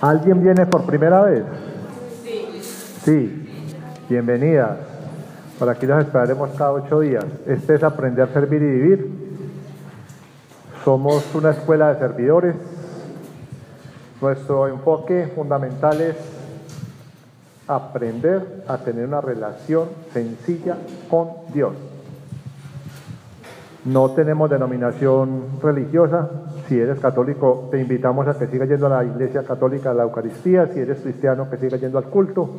¿Alguien viene por primera vez? Sí. Bienvenidas. Por aquí los esperaremos cada ocho días. Este es aprender a servir y vivir. Somos una escuela de servidores. Nuestro enfoque fundamental es aprender a tener una relación sencilla con Dios. No tenemos denominación religiosa. Si eres católico, te invitamos a que sigas yendo a la iglesia católica a la Eucaristía. Si eres cristiano, que sigas yendo al culto.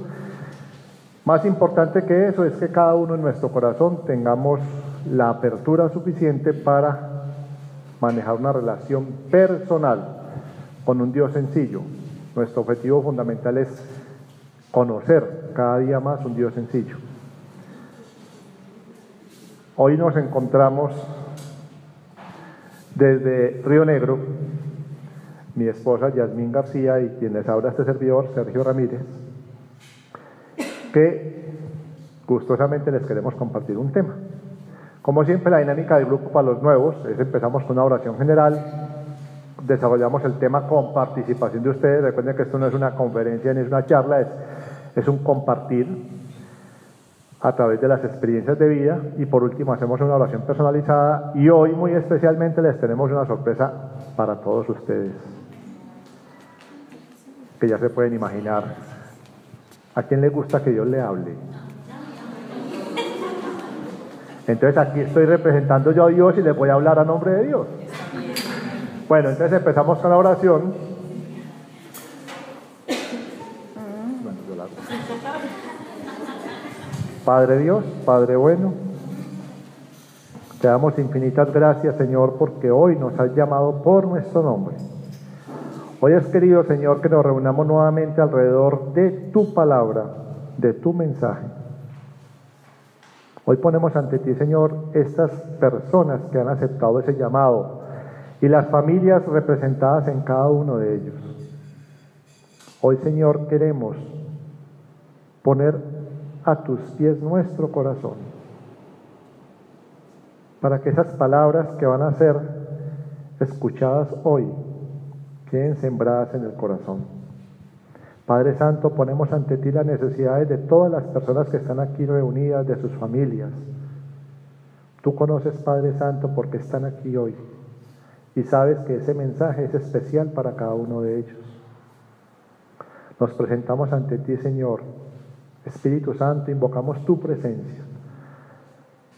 Más importante que eso es que cada uno en nuestro corazón tengamos la apertura suficiente para manejar una relación personal con un Dios sencillo. Nuestro objetivo fundamental es conocer cada día más un Dios sencillo. Hoy nos encontramos desde Río Negro, mi esposa Yasmín García y quien les habla este servidor, Sergio Ramírez, que gustosamente les queremos compartir un tema. Como siempre, la dinámica del grupo para los nuevos es empezamos con una oración general, desarrollamos el tema con participación de ustedes. Recuerden que esto no es una conferencia ni es una charla, es, es un compartir a través de las experiencias de vida. Y por último hacemos una oración personalizada. Y hoy muy especialmente les tenemos una sorpresa para todos ustedes. Que ya se pueden imaginar a quién le gusta que Dios le hable. Entonces aquí estoy representando yo a Dios y les voy a hablar a nombre de Dios. Bueno entonces empezamos con la oración bueno, yo la hago. Padre Dios, Padre bueno, te damos infinitas gracias, Señor, porque hoy nos has llamado por nuestro nombre. Hoy has querido, Señor, que nos reunamos nuevamente alrededor de tu palabra, de tu mensaje. Hoy ponemos ante ti, Señor, estas personas que han aceptado ese llamado y las familias representadas en cada uno de ellos. Hoy, Señor, queremos poner a tus pies nuestro corazón, para que esas palabras que van a ser escuchadas hoy queden sembradas en el corazón. Padre Santo, ponemos ante ti las necesidades de todas las personas que están aquí reunidas, de sus familias. Tú conoces, Padre Santo, porque están aquí hoy y sabes que ese mensaje es especial para cada uno de ellos. Nos presentamos ante ti, Señor, Espíritu Santo, invocamos tu presencia.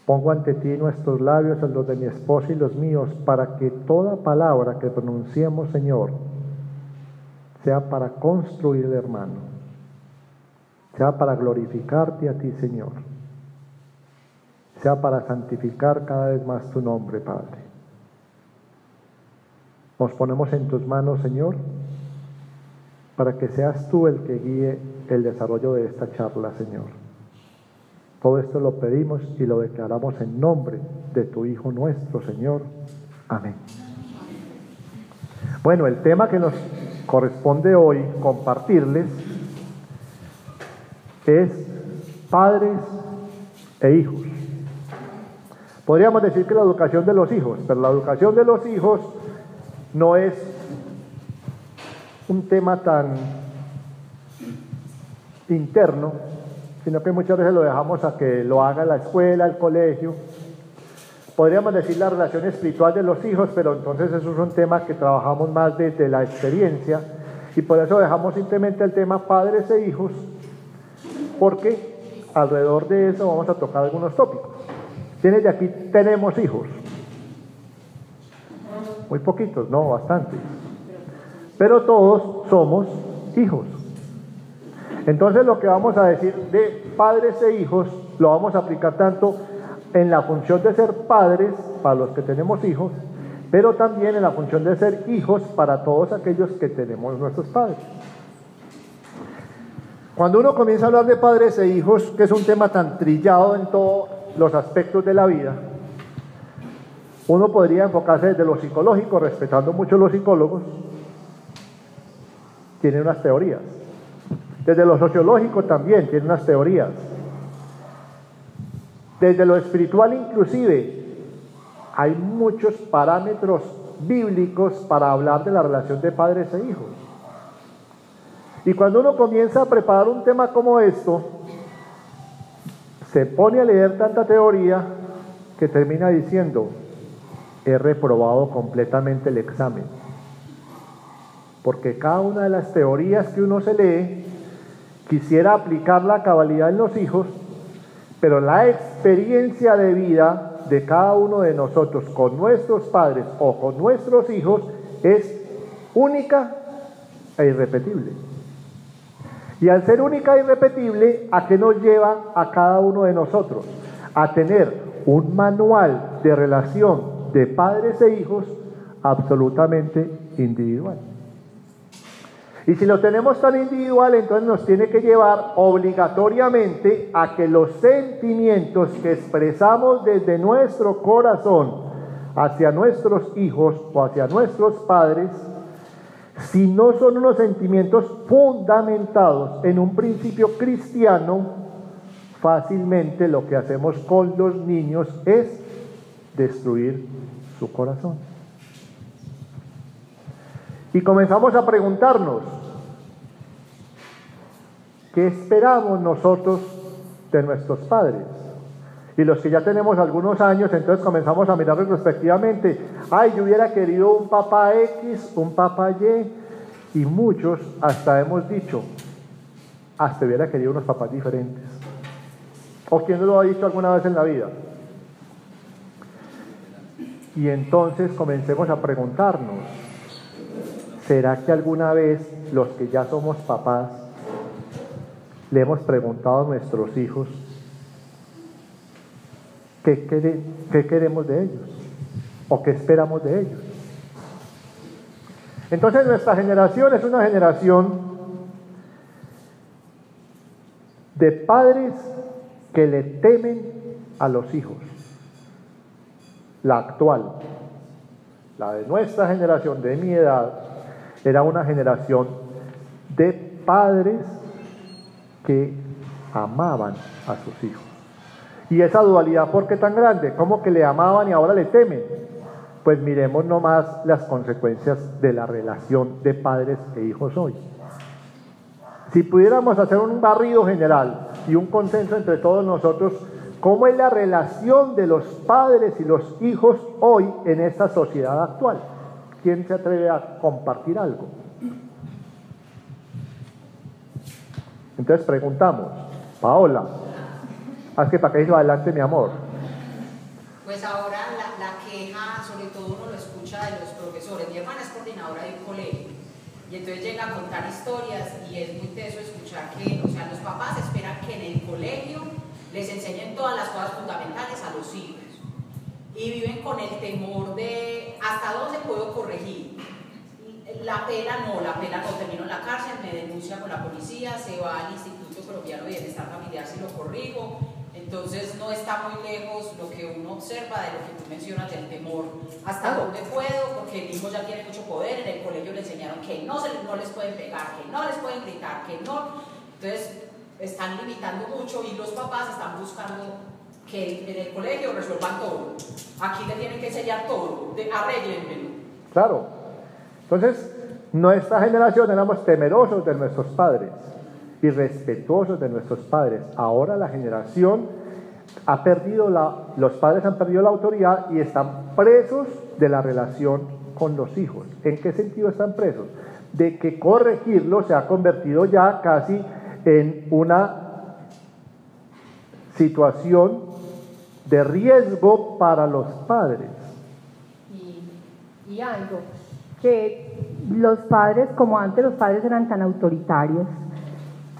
Pongo ante ti nuestros labios, los de mi esposa y los míos, para que toda palabra que pronunciemos, Señor, sea para construir el hermano, sea para glorificarte a ti, Señor, sea para santificar cada vez más tu nombre, Padre. Nos ponemos en tus manos, Señor, para que seas tú el que guíe el desarrollo de esta charla, Señor. Todo esto lo pedimos y lo declaramos en nombre de tu Hijo nuestro, Señor. Amén. Bueno, el tema que nos corresponde hoy compartirles es padres e hijos. Podríamos decir que la educación de los hijos, pero la educación de los hijos no es un tema tan interno, sino que muchas veces lo dejamos a que lo haga la escuela, el colegio. Podríamos decir la relación espiritual de los hijos, pero entonces eso es un tema que trabajamos más desde la experiencia y por eso dejamos simplemente el tema padres e hijos, porque alrededor de eso vamos a tocar algunos tópicos. ¿Quiénes de aquí tenemos hijos? Muy poquitos, no, bastantes pero todos somos hijos. Entonces lo que vamos a decir de padres e hijos lo vamos a aplicar tanto en la función de ser padres para los que tenemos hijos, pero también en la función de ser hijos para todos aquellos que tenemos nuestros padres. Cuando uno comienza a hablar de padres e hijos, que es un tema tan trillado en todos los aspectos de la vida, uno podría enfocarse desde lo psicológico, respetando mucho a los psicólogos, tiene unas teorías. Desde lo sociológico también tiene unas teorías. Desde lo espiritual inclusive hay muchos parámetros bíblicos para hablar de la relación de padres e hijos. Y cuando uno comienza a preparar un tema como esto, se pone a leer tanta teoría que termina diciendo, he reprobado completamente el examen. Porque cada una de las teorías que uno se lee, quisiera aplicar la cabalidad en los hijos, pero la experiencia de vida de cada uno de nosotros con nuestros padres o con nuestros hijos es única e irrepetible. Y al ser única e irrepetible, ¿a qué nos lleva a cada uno de nosotros? A tener un manual de relación de padres e hijos absolutamente individual. Y si lo tenemos tan individual, entonces nos tiene que llevar obligatoriamente a que los sentimientos que expresamos desde nuestro corazón hacia nuestros hijos o hacia nuestros padres si no son unos sentimientos fundamentados en un principio cristiano, fácilmente lo que hacemos con los niños es destruir su corazón. Y comenzamos a preguntarnos, ¿qué esperamos nosotros de nuestros padres? Y los que ya tenemos algunos años, entonces comenzamos a mirar retrospectivamente, ay, yo hubiera querido un papá X, un papá Y, y muchos hasta hemos dicho, hasta hubiera querido unos papás diferentes. ¿O quién lo ha dicho alguna vez en la vida? Y entonces comencemos a preguntarnos, ¿será que alguna vez los que ya somos papás le hemos preguntado a nuestros hijos ¿Qué, queremos de ellos? ¿O qué esperamos de ellos? Entonces nuestra generación es una generación de padres que le temen a los hijos. La actual, la de nuestra generación, de mi edad, era una generación de padres que amaban a sus hijos. Y esa dualidad, ¿por qué tan grande? ¿Cómo que le amaban y ahora le temen? Pues miremos nomás las consecuencias de la relación de padres e hijos hoy. Si pudiéramos hacer un barrido general y un consenso entre todos nosotros, ¿cómo es la relación de los padres y los hijos hoy en esta sociedad actual? ¿Quién se atreve a compartir algo? Entonces preguntamos, Paola, Haz que para eso adelante, mi amor. Pues ahora la, la, queja, sobre todo uno lo escucha de los profesores. Mi hermana es coordinadora de un colegio y entonces llega a contar historias y es muy teso escuchar que, o sea, los papás esperan que en el colegio les enseñen todas las cosas fundamentales a los hijos y viven con el temor de hasta dónde puedo corregir. La pena no, la pena no, termino en la cárcel, me denuncia con la policía, se va al Instituto Colombiano de Bienestar Familiar si lo corrijo, entonces no está muy lejos lo que uno observa de lo que tú mencionas del temor. ¿Hasta dónde puedo? Porque el hijo ya tiene mucho poder, en el colegio le enseñaron que no, se, no les pueden pegar, que no les pueden gritar, que no. Entonces están limitando mucho y los papás están buscando que en el colegio resuelvan todo. Aquí le tienen que enseñar todo, arreglenmelo. Claro. Entonces, nuestra generación éramos temerosos de nuestros padres y respetuosos de nuestros padres. Ahora la generación ha perdido la, los padres han perdido la autoridad y están presos de la relación con los hijos. ¿En qué sentido están presos? De que corregirlo se ha convertido ya casi en una situación de riesgo para los padres. Y, y algo, que los padres, como antes los padres eran tan autoritarios,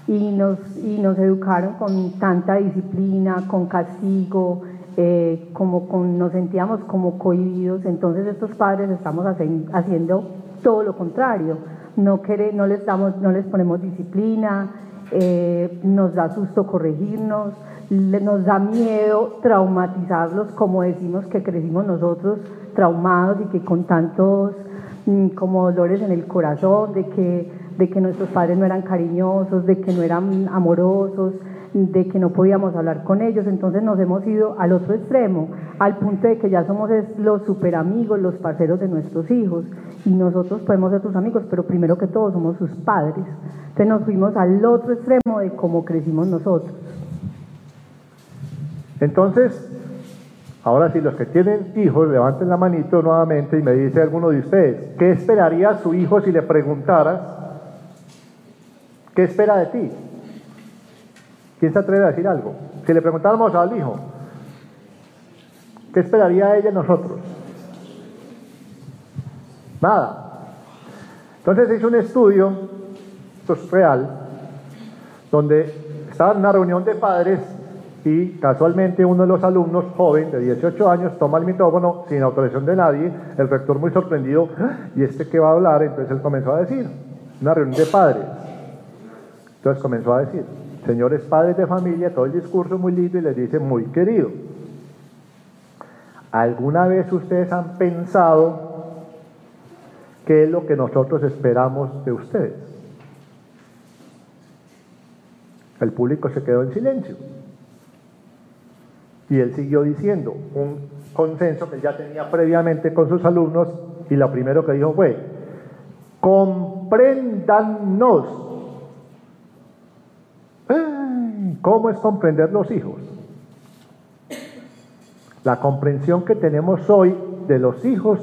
y nos, y nos educaron con tanta disciplina, con castigo, eh, como con, nos sentíamos como cohibidos, entonces estos padres estamos haciendo todo lo contrario, no, no, les, damos, no les ponemos disciplina, eh, nos da susto corregirnos, nos da miedo traumatizarlos como decimos que crecimos nosotros traumados y que con tantos como dolores en el corazón, de que de que nuestros padres no eran cariñosos, de que no eran amorosos, de que no podíamos hablar con ellos, entonces nos hemos ido al otro extremo, al punto de que ya somos los super amigos, los parceros de nuestros hijos, y nosotros podemos ser sus amigos, pero primero que todo somos sus padres. Entonces nos fuimos al otro extremo de cómo crecimos nosotros. Entonces, ahora si los que tienen hijos, levanten la manito nuevamente y me dice alguno de ustedes, ¿qué esperaría su hijo si le preguntara qué espera de ti? ¿Quién se atreve a decir algo? Si le preguntáramos al hijo, ¿qué esperaría ella de nosotros? Nada. Entonces hizo un estudio, real, donde estaba en una reunión de padres y casualmente uno de los alumnos, joven, de 18 años, toma el micrófono sin autorización de nadie, el rector muy sorprendido, ah, ¿y este qué va a hablar? Entonces él comenzó a decir, una reunión de padres. Entonces comenzó a decir, señores padres de familia, todo el discurso muy lindo y les dice, muy querido, ¿alguna vez ustedes han pensado qué es lo que nosotros esperamos de ustedes? El público se quedó en silencio. Y él siguió diciendo un consenso que ya tenía previamente con sus alumnos y lo primero que dijo fue, compréndanos ¿Cómo es comprender los hijos? La comprensión que tenemos hoy de los hijos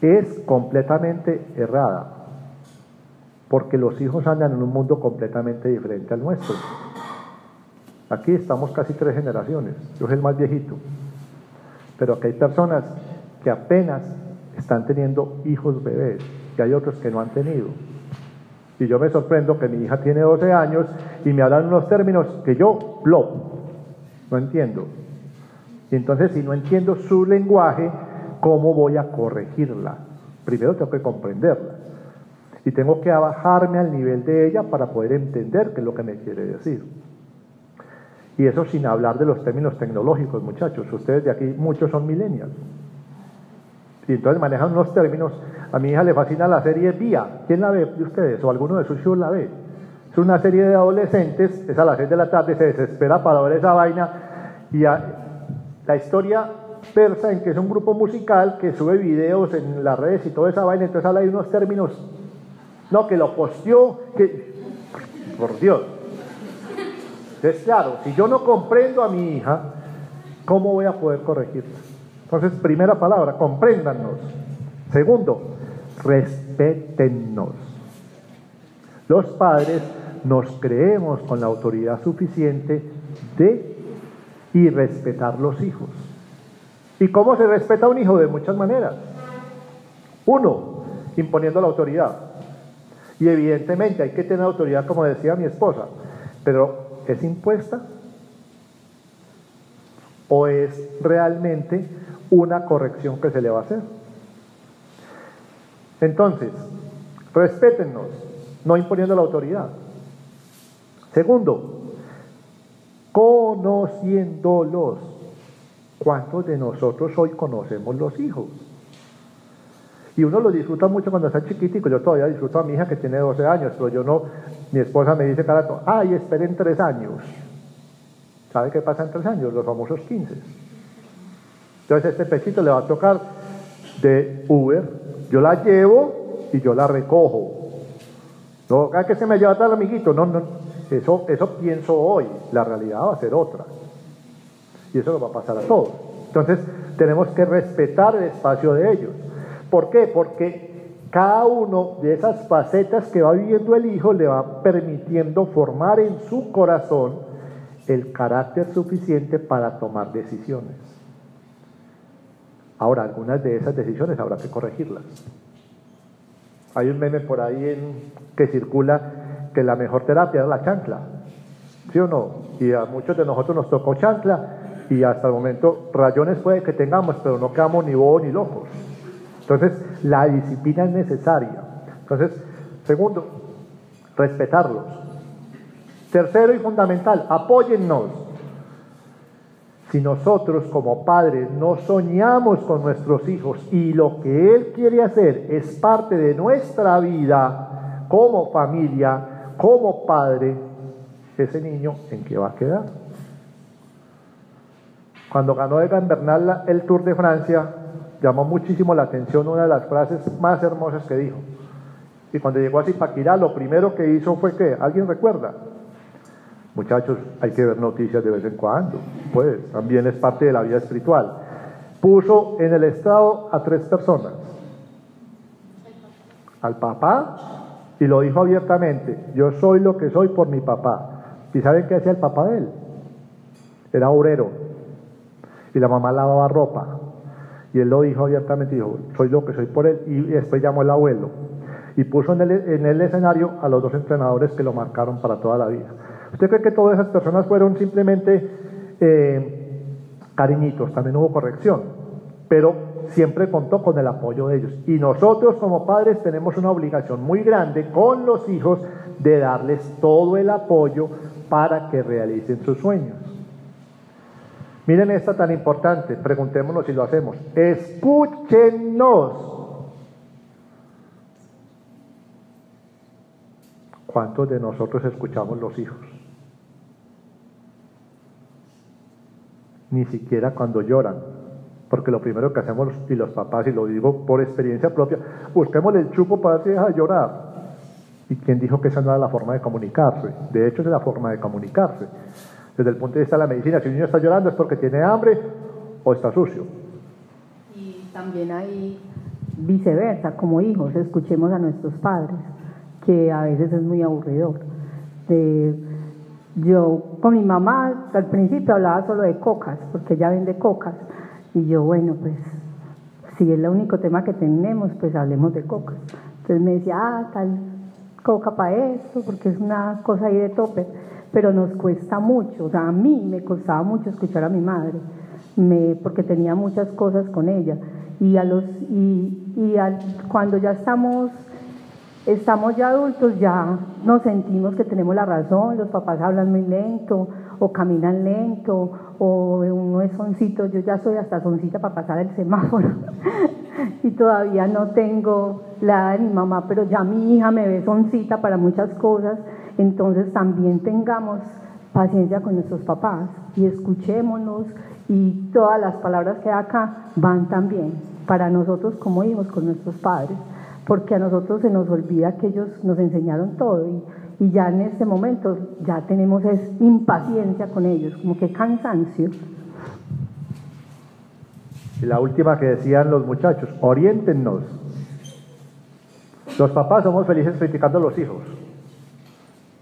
es completamente errada, porque los hijos andan en un mundo completamente diferente al nuestro. Aquí estamos casi tres generaciones, yo soy el más viejito, pero aquí hay personas que apenas están teniendo hijos bebés y hay otros que no han tenido. Y yo me sorprendo que mi hija tiene 12 años y me hablan unos términos que yo, lo, no entiendo. Y entonces, si no entiendo su lenguaje, ¿cómo voy a corregirla? Primero tengo que comprenderla. Y tengo que bajarme al nivel de ella para poder entender qué es lo que me quiere decir. Y eso sin hablar de los términos tecnológicos, muchachos. Ustedes de aquí, muchos son millennials. Y entonces manejan unos términos. A mi hija le fascina la serie Vía. ¿Quién la ve de ustedes? ¿O alguno de sus hijos la ve? Es una serie de adolescentes, es a las 6 de la tarde, se desespera para ver esa vaina. Y la historia persa en que es un grupo musical que sube videos en las redes y toda esa vaina, entonces habla de unos términos, no, que lo posteó, por Dios. Entonces, claro, si yo no comprendo a mi hija, ¿cómo voy a poder corregirla? Entonces, primera palabra, compréndanos. Segundo, respétennos. Los padres nos creemos con la autoridad suficiente de y respetar los hijos. ¿Y cómo se respeta a un hijo? De muchas maneras. Uno, imponiendo la autoridad. Y evidentemente hay que tener autoridad, como decía mi esposa, pero ¿es impuesta? ¿O es realmente una corrección que se le va a hacer. Entonces, respétennos, no imponiendo la autoridad. Segundo, conociéndolos. ¿Cuántos de nosotros hoy conocemos los hijos? Y uno lo disfruta mucho cuando está chiquitico. Yo todavía disfruto a mi hija que tiene 12 años, pero yo no. Mi esposa me dice cada rato, ay, esperen tres años. ¿Sabe qué pasa en tres años? Los famosos 15. Entonces este pechito le va a tocar de Uber, yo la llevo y yo la recojo. No, que se me lleva tal amiguito, no, no, eso, eso pienso hoy, la realidad va a ser otra. Y eso lo va a pasar a todos. Entonces tenemos que respetar el espacio de ellos. ¿Por qué? Porque cada uno de esas facetas que va viviendo el hijo le va permitiendo formar en su corazón el carácter suficiente para tomar decisiones. Ahora, algunas de esas decisiones habrá que corregirlas. Hay un meme por ahí en, que circula que la mejor terapia es la chancla. ¿Sí o no? Y a muchos de nosotros nos tocó chancla y hasta el momento rayones puede que tengamos, pero no quedamos ni bobos ni locos. Entonces, la disciplina es necesaria. Entonces, segundo, respetarlos. Tercero y fundamental, apóyennos. Si nosotros como padres no soñamos con nuestros hijos y lo que Él quiere hacer es parte de nuestra vida como familia, como padre, ese niño en qué va a quedar. Cuando ganó Egan Bernal el Tour de Francia, llamó muchísimo la atención una de las frases más hermosas que dijo. Y cuando llegó a Zipaquirá, lo primero que hizo fue que, ¿alguien recuerda? Muchachos, hay que ver noticias de vez en cuando, pues también es parte de la vida espiritual. Puso en el estado a tres personas. Al papá, y lo dijo abiertamente, yo soy lo que soy por mi papá. ¿Y saben qué hacía el papá de él? Era obrero. Y la mamá lavaba ropa. Y él lo dijo abiertamente, dijo, soy lo que soy por él. Y después llamó al abuelo. Y puso en el, en el escenario a los dos entrenadores que lo marcaron para toda la vida. ¿Usted cree que todas esas personas fueron simplemente eh, cariñitos? También hubo corrección, pero siempre contó con el apoyo de ellos. Y nosotros como padres tenemos una obligación muy grande con los hijos de darles todo el apoyo para que realicen sus sueños. Miren esta tan importante, preguntémonos si lo hacemos. Escúchenos. ¿Cuántos de nosotros escuchamos los hijos? Ni siquiera cuando lloran. Porque lo primero que hacemos, y los papás, y lo digo por experiencia propia, busquemos el chupo para que deja de llorar. ¿Y quién dijo que esa no era la forma de comunicarse? De hecho, es la forma de comunicarse. Desde el punto de vista de la medicina, si un niño está llorando es porque tiene hambre o está sucio. Y también hay viceversa, como hijos, escuchemos a nuestros padres, que a veces es muy aburridor. yo con mi mamá al principio hablaba solo de cocas, porque ella vende cocas. Y yo, bueno, pues si es el único tema que tenemos, pues hablemos de cocas. Entonces me decía, ah, tal coca para esto, porque es una cosa ahí de tope, pero nos cuesta mucho, o sea, a mí me costaba mucho escuchar a mi madre, me, porque tenía muchas cosas con ella, y, a los, y, y cuando ya estamos, estamos ya adultos, ya nos sentimos que tenemos la razón, los papás hablan muy lento, o caminan lento, o uno es soncito, yo ya soy hasta soncita para pasar el semáforo. Y todavía no tengo la de mi mamá, pero ya mi hija me ve soncita para muchas cosas, entonces también tengamos paciencia con nuestros papás y escuchémonos y todas las palabras que acá van también para nosotros como hijos con nuestros padres, porque a nosotros se nos olvida que ellos nos enseñaron todo y y ya en este momento ya tenemos es impaciencia con ellos, como que cansancio. Y la última que decían los muchachos, oriéntenos. Los papás somos felices criticando a los hijos.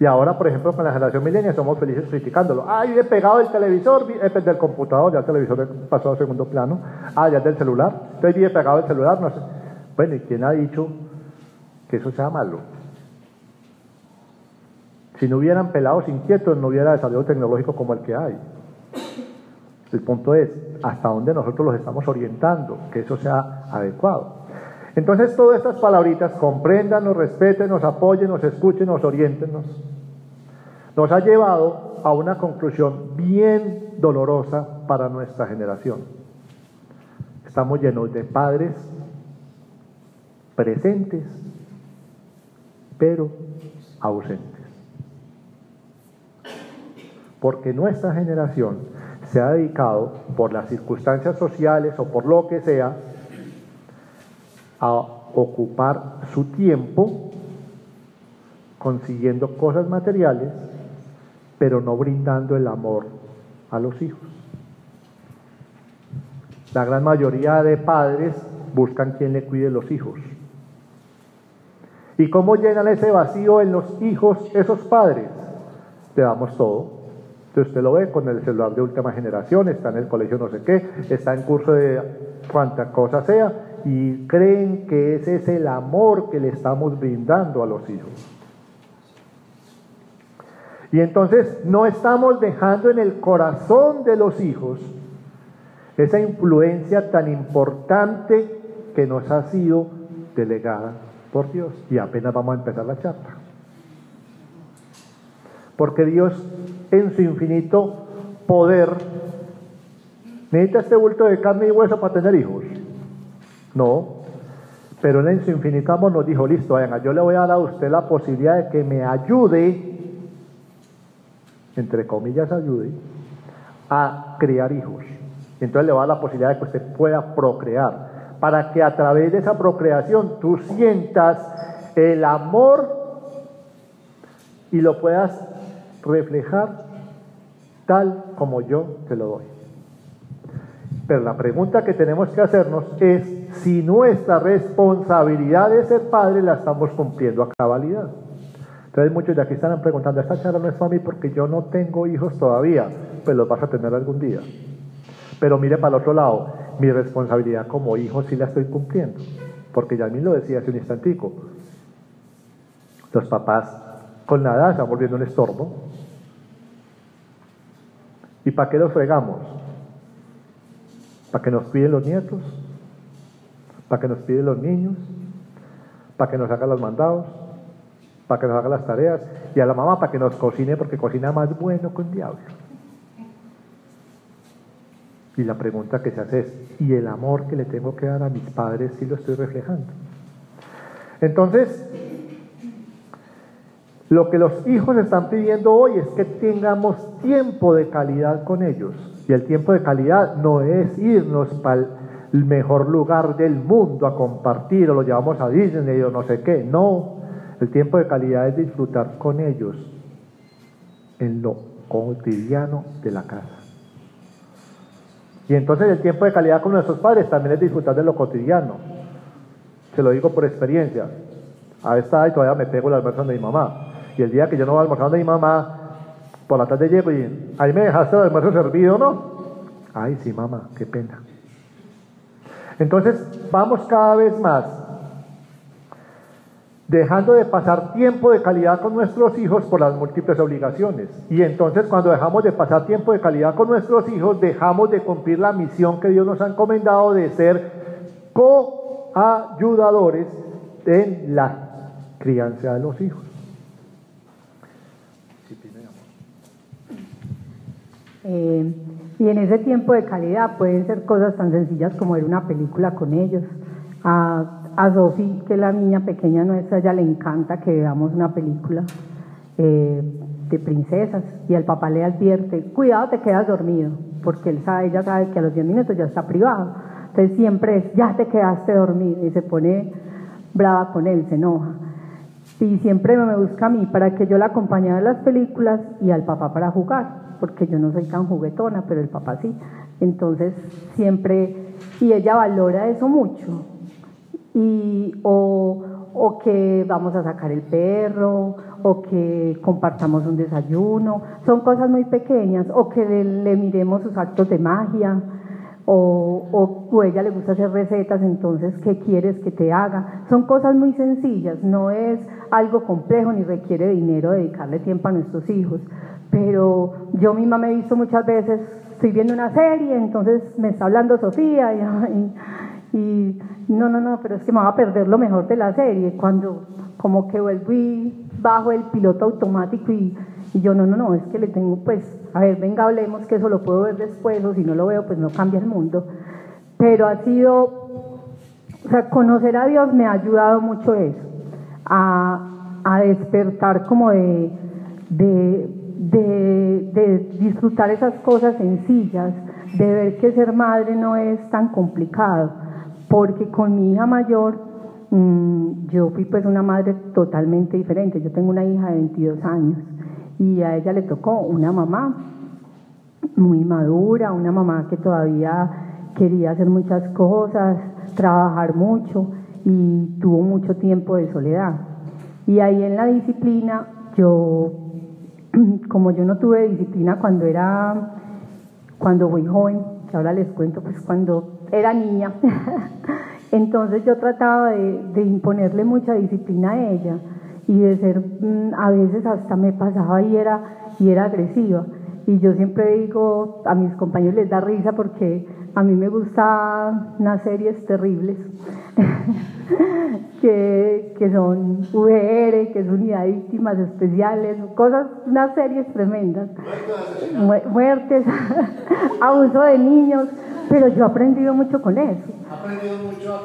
Y ahora, por ejemplo, con la generación milenial somos felices criticándolo. Ah, he pegado el televisor, es del computador, ya el televisor pasó a segundo plano. Ah, ya es del celular. Entonces vive pegado el celular. Bueno, ¿y quién ha dicho que eso sea malo? Si no hubieran pelados inquietos, no hubiera desarrollo tecnológico como el que hay. El punto es hasta dónde nosotros los estamos orientando, que eso sea adecuado. Entonces, todas estas palabritas, compréndanos, respétenos, apóyenos, escúchenos, orientenos, nos ha llevado a una conclusión bien dolorosa para nuestra generación. Estamos llenos de padres presentes, pero ausentes porque nuestra generación se ha dedicado, por las circunstancias sociales o por lo que sea, a ocupar su tiempo consiguiendo cosas materiales, pero no brindando el amor a los hijos. La gran mayoría de padres buscan quien le cuide los hijos. ¿Y cómo llenan ese vacío en los hijos esos padres? Le damos todo usted lo ve con el celular de última generación, está en el colegio no sé qué, está en curso de cuanta cosa sea, y creen que ese es el amor que le estamos brindando a los hijos. Y entonces no estamos dejando en el corazón de los hijos esa influencia tan importante que nos ha sido delegada por Dios. Y apenas vamos a empezar la charla. Porque Dios en su infinito poder necesita este bulto de carne y hueso para tener hijos. No, pero en su infinito amor nos dijo, listo, venga, yo le voy a dar a usted la posibilidad de que me ayude entre comillas, ayude a criar hijos. Entonces le va a dar la posibilidad de que usted pueda procrear, para que a través de esa procreación tú sientas el amor y lo puedas reflejar tal como yo te lo doy. Pero la pregunta que tenemos que hacernos es si nuestra responsabilidad de ser padre la estamos cumpliendo a cabalidad. Entonces muchos de aquí están preguntando, esta charla no es para mí porque yo no tengo hijos todavía, pues los vas a tener algún día. Pero mire para el otro lado, mi responsabilidad como hijo sí la estoy cumpliendo, porque ya mí lo decía hace un instantico. Los papás con la edad van volviendo un estorbo. ¿Y para qué los fregamos? ¿Para que nos piden los nietos? ¿Para que nos piden los niños? ¿Para que nos hagan los mandados? ¿Para que nos haga las tareas? Y a la mamá para que nos cocine porque cocina más bueno que un diablo. Y la pregunta que se hace es, ¿y el amor que le tengo que dar a mis padres si lo estoy reflejando? Entonces, lo que los hijos están pidiendo hoy es que tengamos tiempo de calidad con ellos. Y el tiempo de calidad no es irnos para el mejor lugar del mundo a compartir o lo llevamos a Disney o no sé qué. No, el tiempo de calidad es disfrutar con ellos en lo cotidiano de la casa. Y entonces el tiempo de calidad con nuestros padres también es disfrutar de lo cotidiano. Se lo digo por experiencia. A esta edad todavía me pego el almuerzo de mi mamá. Y el día que yo no voy a almorzar de mi mamá, por la tarde llego y ahí me dejaste el almuerzo servido, ¿no? Ay, sí, mamá, qué pena. Entonces, vamos cada vez más dejando de pasar tiempo de calidad con nuestros hijos por las múltiples obligaciones. Y entonces cuando dejamos de pasar tiempo de calidad con nuestros hijos, dejamos de cumplir la misión que Dios nos ha encomendado de ser coayudadores en la crianza de los hijos. Eh, y en ese tiempo de calidad pueden ser cosas tan sencillas como ver una película con ellos. A, a Sofi, que es la niña pequeña nuestra, ella le encanta que veamos una película eh, de princesas y el papá le advierte, cuidado te quedas dormido, porque él sabe, ella sabe que a los 10 minutos ya está privado. Entonces siempre es, ya te quedaste dormido y se pone brava con él, se enoja. Y siempre me busca a mí para que yo la acompañe a las películas y al papá para jugar porque yo no soy tan juguetona, pero el papá sí. Entonces siempre, y ella valora eso mucho. Y, o, o que vamos a sacar el perro, o que compartamos un desayuno, son cosas muy pequeñas, o que le, miremos sus actos de magia, o, o, a ella le gusta hacer recetas, entonces, ¿qué quieres que te haga? Son cosas muy sencillas, no es algo complejo ni requiere dinero dedicarle tiempo a nuestros hijos, pero yo misma me he visto muchas veces, estoy viendo una serie, entonces me está hablando Sofía y, no, no, no, pero es que me va a perder lo mejor de la serie, cuando como que vuelvo y bajo el piloto automático y, yo no, no, no, es que le tengo pues, a ver, venga, hablemos que eso lo puedo ver después o si no lo veo pues no cambia el mundo. Pero ha sido, o sea, conocer a Dios me ha ayudado mucho eso, a, a despertar como de de, disfrutar esas cosas sencillas, de ver que ser madre no es tan complicado, porque con mi hija mayor mm, yo fui pues una madre totalmente diferente, yo tengo una hija de 22 años y a ella le tocó una mamá muy madura, una mamá que todavía quería hacer muchas cosas, trabajar mucho y tuvo mucho tiempo de soledad. Y ahí en la disciplina yo como yo no tuve disciplina cuando era, cuando fui joven, que ahora les cuento, pues cuando era niña, entonces yo trataba de, imponerle mucha disciplina a ella y de ser, mm, a veces hasta me pasaba y era, y era agresiva. Y yo siempre digo, a mis compañeros les da risa porque a mí me gustan unas series terribles que, que, son VR, que es Unidad de Víctimas Especiales, cosas, unas series tremendas. Muertes, abuso de niños, pero yo he aprendido mucho con eso. ¿Ha aprendido mucho a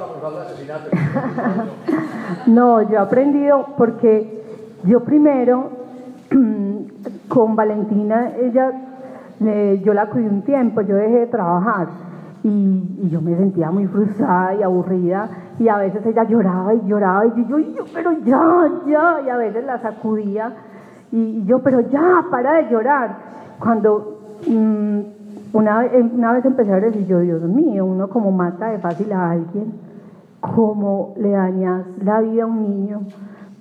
no, yo he aprendido porque yo primero con Valentina, ella, eh, yo la cuidé un tiempo, yo dejé de trabajar y, yo me sentía muy frustrada y aburrida y a veces ella lloraba y lloraba y yo, yo, pero ya, ya, y a veces la sacudía y, yo, pero ya, para de llorar. Cuando mm, una, una vez empecé a decir yo, Dios mío, uno como mata de fácil a alguien, como le dañas la vida a un niño,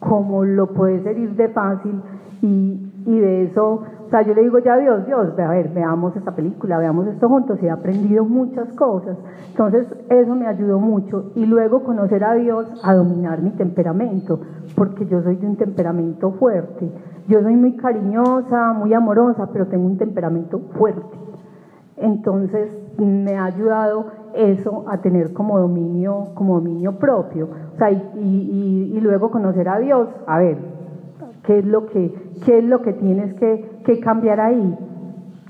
como lo puedes herir de fácil y, y de eso sea, yo le digo ya a Dios, Dios, a ver, veamos esta película, veamos esto juntos y he aprendido muchas cosas. Entonces, eso me ayudó mucho. Y luego conocer a Dios, a dominar mi temperamento, porque yo soy de un temperamento fuerte. Yo soy muy cariñosa, muy amorosa, pero tengo un temperamento fuerte. Entonces, me ha ayudado eso a tener como dominio, como dominio propio. O sea, y, y, y luego conocer a Dios, a ver, qué es lo que, qué es lo que tienes que, que cambiar ahí.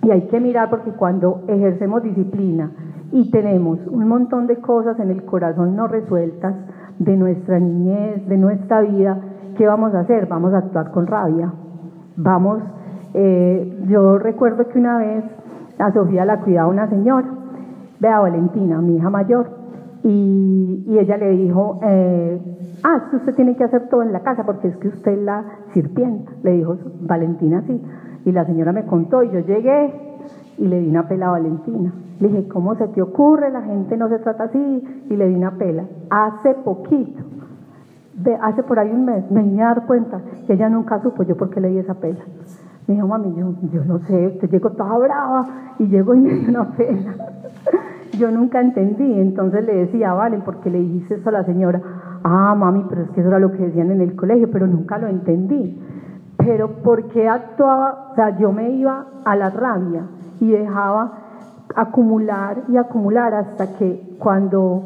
Y hay que mirar porque cuando ejercemos disciplina y tenemos un montón de cosas en el corazón no resueltas de nuestra niñez, de nuestra vida, ¿qué vamos a hacer? Vamos a actuar con rabia. Vamos, eh, yo recuerdo que una vez a Sofía la cuidaba una señora, vea Valentina, mi hija mayor, y, y ella le dijo, eh, ah, usted tiene que hacer todo en la casa porque es que usted la sirvienta, le dijo Valentina sí. Y la señora me contó y yo llegué y le di una pela a Valentina. Le dije, ¿cómo se te ocurre? La gente no se trata así. Y le di una pela. Hace poquito, hace por ahí un mes, me vine a dar cuenta que ella nunca supo yo por qué le di esa pela. Me dijo, mami, yo, yo no sé, usted llegó toda brava y llegó y me dio una pela. yo nunca entendí. Entonces le decía, vale, ¿por qué le dijiste eso a la señora? Ah, mami, pero es que eso era lo que decían en el colegio, pero nunca lo entendí pero ¿por qué actuaba? O sea, yo me iba a la rabia y dejaba acumular y acumular hasta que cuando,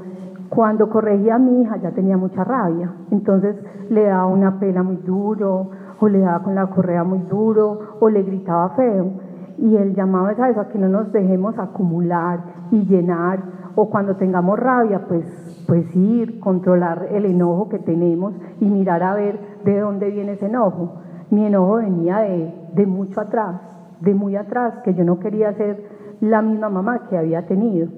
cuando corregía a mi hija ya tenía mucha rabia. Entonces le daba una pela muy duro, o le daba con la correa muy duro, o le gritaba feo. Y el llamado es a eso, a que no nos dejemos acumular y llenar, o cuando tengamos rabia, pues, pues ir, controlar el enojo que tenemos y mirar a ver de dónde viene ese enojo mi enojo venía de, mucho atrás, de muy atrás, que yo no quería ser la misma mamá que había tenido.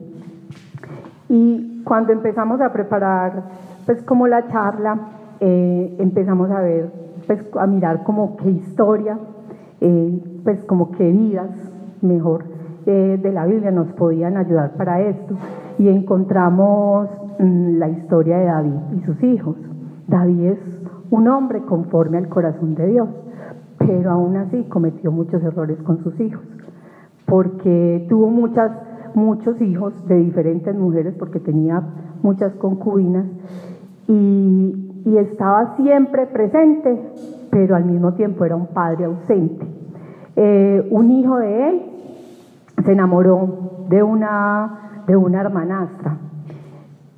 Y cuando empezamos a preparar, pues como la charla, eh, empezamos a ver, pues a mirar como qué historia, eh, pues como qué vidas mejor eh, de la Biblia nos podían ayudar para esto. Y encontramos mm, la historia de David y sus hijos. David es un hombre conforme al corazón de Dios, pero aún así cometió muchos errores con sus hijos, porque tuvo muchos hijos de diferentes mujeres, porque tenía muchas concubinas, y, estaba siempre presente, pero al mismo tiempo era un padre ausente. Eh, un hijo de él se enamoró de una, de una hermanastra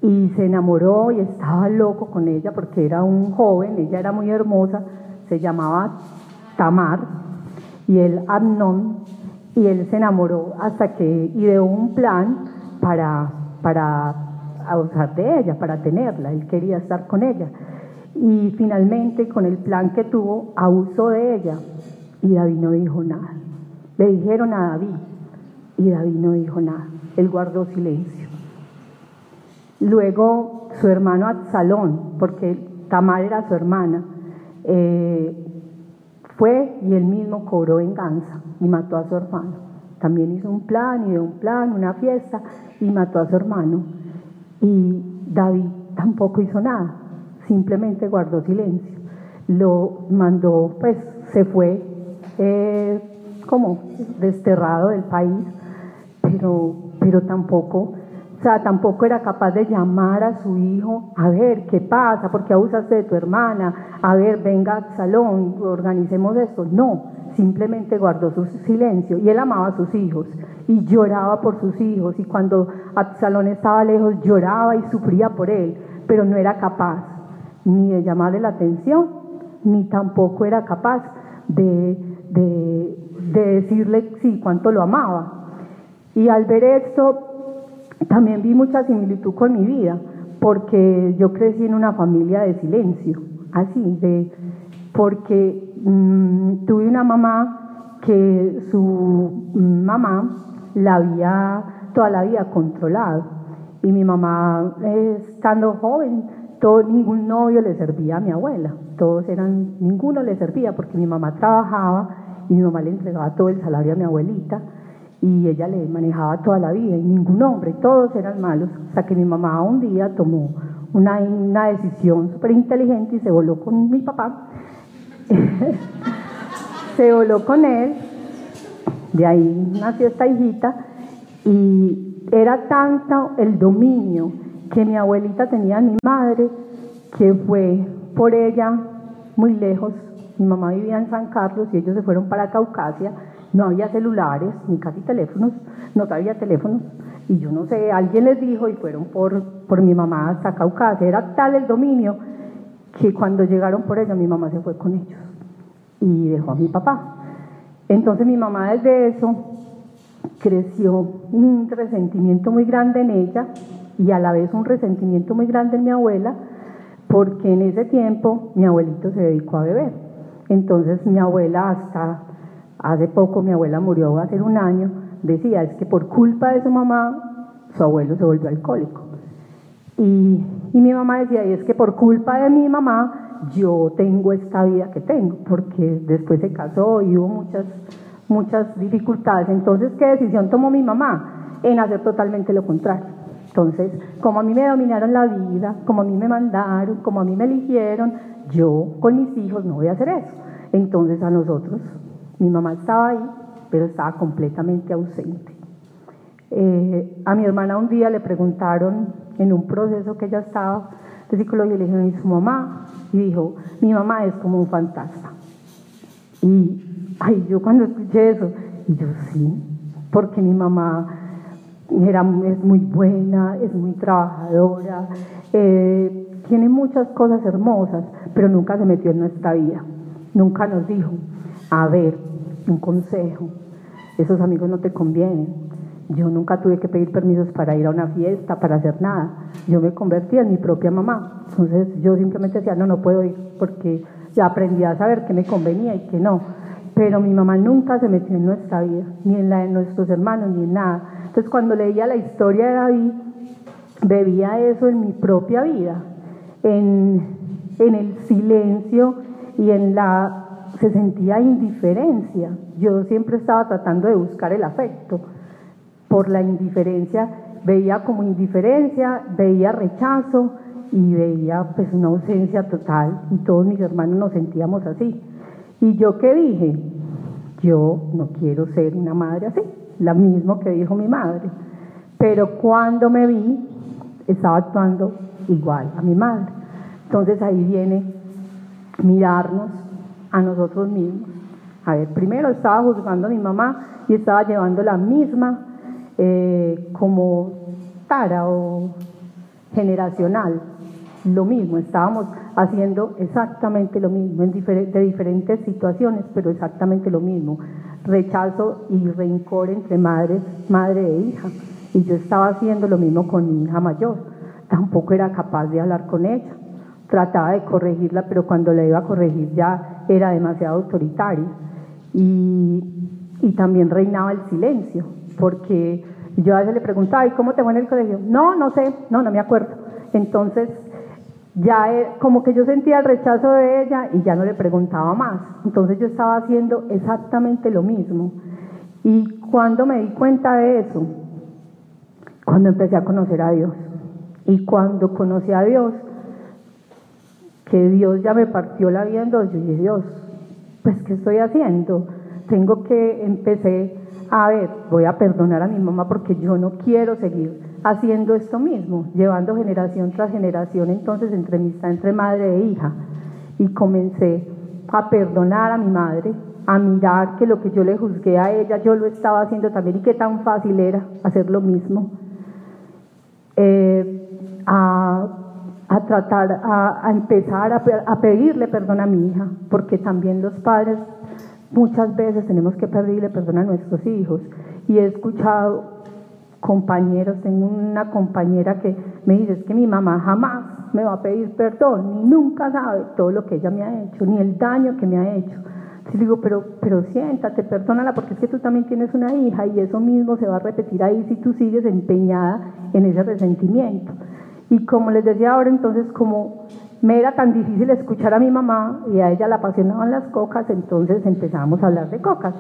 y se enamoró y estaba loco con ella porque era un joven, ella era muy hermosa, se llamaba Tamar y él Amnón y él se enamoró hasta que ideó un plan para, para abusar de ella, para tenerla, él quería estar con ella y finalmente con el plan que tuvo abusó de ella y David no dijo nada. Le dijeron a David y David no dijo nada, él guardó silencio. Luego su hermano Absalón, porque Tamar era su hermana, eh, fue y él mismo cobró venganza y mató a su hermano. También hizo un plan y de un plan, una fiesta y mató a su hermano. Y David tampoco hizo nada, simplemente guardó silencio. Lo mandó, pues se fue eh, como desterrado del país, pero, pero tampoco o sea, tampoco era capaz de llamar a su hijo, a ver, ¿qué pasa? ¿Por qué abusaste de tu hermana? A ver, venga al salón, organicemos esto. No, simplemente guardó su silencio y él amaba a sus hijos y lloraba por sus hijos y cuando Absalón estaba lejos lloraba y sufría por él, pero no era capaz ni de llamarle la atención, ni tampoco era capaz de, de, de decirle sí, cuánto lo amaba. Y al ver esto, también vi mucha similitud con mi vida, porque yo crecí en una familia de silencio, así, de, porque mm, tuve una mamá que su mamá la había toda la vida controlado. Y mi mamá, estando joven, todo, ningún novio le servía a mi abuela. Todos eran, ninguno le servía porque mi mamá trabajaba y mi mamá le entregaba todo el salario a mi abuelita y ella le manejaba toda la vida y ningún hombre, todos eran malos. Hasta que mi mamá un día tomó una, una decisión súper inteligente y se voló con mi papá. se voló con él, de ahí nació esta hijita y era tanto el dominio que mi abuelita tenía a mi madre que fue por ella muy lejos. Mi mamá vivía en San Carlos y ellos se fueron para Caucasia. No había celulares ni casi teléfonos, no había teléfonos. Y yo no sé, alguien les dijo y fueron por, por mi mamá hasta Caucasia. Era tal el dominio que cuando llegaron por ella mi mamá se fue con ellos y dejó a mi papá. Entonces mi mamá desde eso creció un resentimiento muy grande en ella y a la vez un resentimiento muy grande en mi abuela, porque en ese tiempo mi abuelito se dedicó a beber. Entonces mi abuela hasta hace poco, mi abuela murió hace un año, decía, es que por culpa de su mamá, su abuelo se volvió alcohólico. Y, y mi mamá decía, y es que por culpa de mi mamá, yo tengo esta vida que tengo, porque después se casó y hubo muchas, muchas dificultades. Entonces, ¿qué decisión tomó mi mamá? En hacer totalmente lo contrario. Entonces, como a mí me dominaron la vida, como a mí me mandaron, como a mí me eligieron, yo con mis hijos no voy a hacer eso. Entonces a nosotros, mi mamá estaba ahí, pero estaba completamente ausente. Eh, a mi hermana un día le preguntaron en un proceso que ella estaba de psicología, le dijeron, ¿y su mamá? Y dijo, mi mamá es como un fantasma. Y, ay, yo cuando escuché eso, y yo sí, porque mi mamá era, es muy buena, es muy trabajadora, eh, tiene muchas cosas hermosas, pero nunca se metió en nuestra vida. Nunca nos dijo, a ver, un consejo, esos amigos no te convienen. Yo nunca tuve que pedir permisos para ir a una fiesta, para hacer nada. Yo me convertí en mi propia mamá. Entonces yo simplemente decía, no, no puedo ir porque ya aprendí a saber qué me convenía y qué no. Pero mi mamá nunca se metió en nuestra vida, ni en la de nuestros hermanos, ni en nada entonces cuando leía la historia de David, veía eso en mi propia vida, en, el silencio y en la... se sentía indiferencia. Yo siempre estaba tratando de buscar el afecto. Por la indiferencia, veía como indiferencia, veía rechazo y veía pues una ausencia total y todos mis hermanos nos sentíamos así. ¿Y yo qué dije? Yo no quiero ser una madre así lo mismo que dijo mi madre. Pero cuando me vi, estaba actuando igual a mi madre. Entonces ahí viene mirarnos a nosotros mismos. A ver, primero estaba juzgando a mi mamá y estaba llevando la misma eh, como tara o generacional. Lo mismo, estábamos haciendo exactamente lo mismo, en de diferentes situaciones, pero exactamente lo mismo rechazo y rencor entre madres, madre e hija. Y yo estaba haciendo lo mismo con mi hija mayor. Tampoco era capaz de hablar con ella. Trataba de corregirla, pero cuando la iba a corregir ya era demasiado autoritaria. Y, y también reinaba el silencio, porque yo a veces le preguntaba, ¿y cómo te fue en el colegio? No, no sé, no, no me acuerdo. Entonces ya eh, como que yo sentía el rechazo de ella y ya no le preguntaba más. Entonces yo estaba haciendo exactamente lo mismo. Y cuando me di cuenta de eso, cuando empecé a conocer a Dios. Y cuando conocí a Dios, que Dios ya me partió la vida en dos, yo dije, Dios, pues ¿qué estoy haciendo? Tengo que, empecé a ver, voy a perdonar a mi mamá porque yo no quiero seguir haciendo esto mismo, llevando generación tras generación entonces entre amistad entre madre e hija. Y comencé a perdonar a mi madre, a mirar que lo que yo le juzgué a ella, yo lo estaba haciendo también y qué tan fácil era hacer lo mismo. Eh, a, tratar, a, empezar a, a pedirle perdón a mi hija, porque también los padres muchas veces tenemos que pedirle perdón a nuestros hijos. Y he escuchado compañeros, tengo una compañera que me dice, es que mi mamá jamás me va a pedir perdón, ni nunca sabe todo lo que ella me ha hecho, ni el daño que me ha hecho. Y digo, pero, pero siéntate, perdónala, porque es que tú también tienes una hija y eso mismo se va a repetir ahí si tú sigues empeñada en ese resentimiento. Y como les decía ahora, entonces, como me era tan difícil escuchar a mi mamá y a ella la apasionaban las cocas, entonces empezamos a hablar de cocas.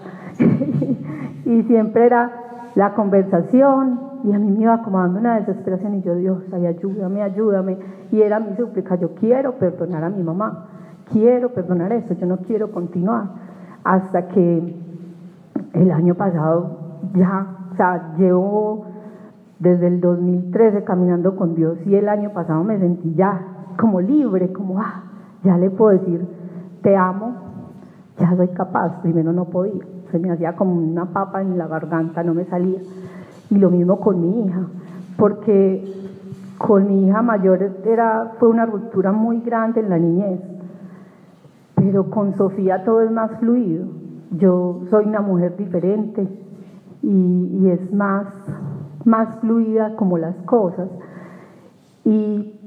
y siempre era la conversación y a mí me iba como dando una desesperación y yo, Dios, ay, ayúdame, ayúdame. Y era mi súplica, yo quiero perdonar a mi mamá, quiero perdonar eso, yo no quiero continuar. Hasta que el año pasado ya, o sea, llevo desde el 2013 caminando con Dios y el año pasado me sentí ya como libre, como, ah, ya le puedo decir, te amo, ya soy capaz, primero no podía, se me hacía como una papa en la garganta, no me salía. Y lo mismo con mi hija, porque con mi hija mayor era, fue una ruptura muy grande en la niñez, pero con Sofía todo es más fluido. Yo soy una mujer diferente y, y es más, más fluida como las cosas. Y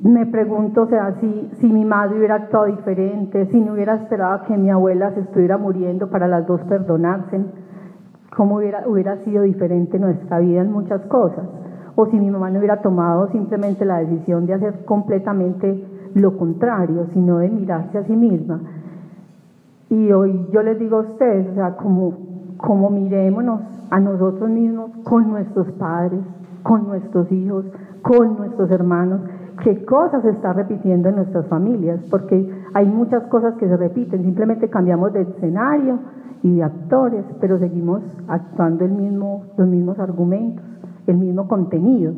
me pregunto, o sea, si, si mi madre hubiera actuado diferente, si no hubiera esperado que mi abuela se estuviera muriendo para las dos perdonarse, cómo hubiera, hubiera sido diferente nuestra vida en muchas cosas. O si mi mamá no hubiera tomado simplemente la decisión de hacer completamente lo contrario, sino de mirarse a sí misma. Y hoy yo les digo a ustedes, o sea, como, como mirémonos a nosotros mismos con nuestros padres, con nuestros hijos, con nuestros hermanos, qué cosas se está repitiendo en nuestras familias, porque hay muchas cosas que se repiten, simplemente cambiamos de escenario y de actores, pero seguimos actuando el mismo, los mismos argumentos, el mismo contenido,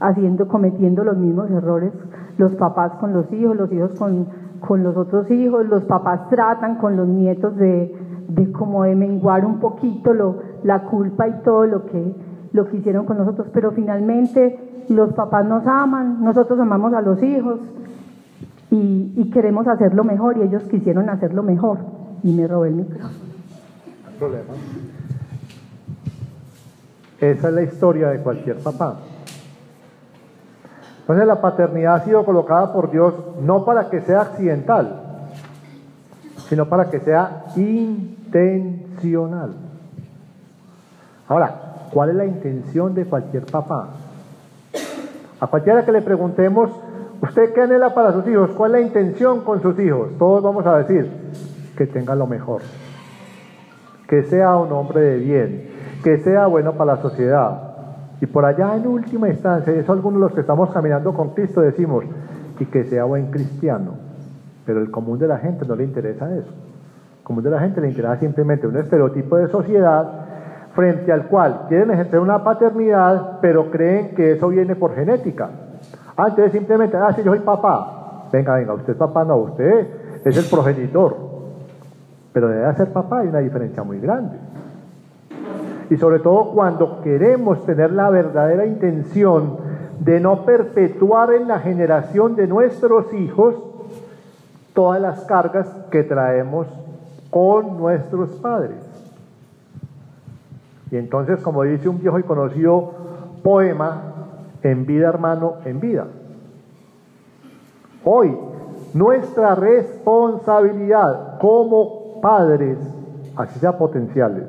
haciendo, cometiendo los mismos errores, los papás con los hijos, los hijos con, con los otros hijos, los papás tratan con los nietos de, de como de menguar un poquito lo, la culpa y todo lo que, lo que hicieron con nosotros, pero finalmente los papás nos aman, nosotros amamos a los hijos y, y queremos hacerlo mejor y ellos quisieron hacerlo mejor y me robé el micrófono. Problema. Esa es la historia de cualquier papá. Entonces la paternidad ha sido colocada por Dios no para que sea accidental, sino para que sea intencional. Ahora, ¿cuál es la intención de cualquier papá? A cualquiera que le preguntemos, ¿usted qué anhela para sus hijos? ¿Cuál es la intención con sus hijos? Todos vamos a decir, que tenga lo mejor, que sea un hombre de bien, que sea bueno para la sociedad. Y por allá en última instancia, y eso algunos de los que estamos caminando con Cristo decimos, y que sea buen cristiano. Pero el común de la gente no le interesa eso. Común de la gente le interesa simplemente un estereotipo de sociedad frente al cual quieren ejercer una paternidad, pero creen que eso viene por genética. Antes entonces simplemente, ah, si yo soy papá. Venga, venga, usted es papá, no, usted es el progenitor. Pero debe ser papá hay una diferencia muy grande. Y sobre todo cuando queremos tener la verdadera intención de no perpetuar en la generación de nuestros hijos todas las cargas que traemos con nuestros padres. Y entonces, como dice un viejo y conocido poema, en vida hermano, en vida. Hoy, nuestra responsabilidad como padres, así sea potenciales,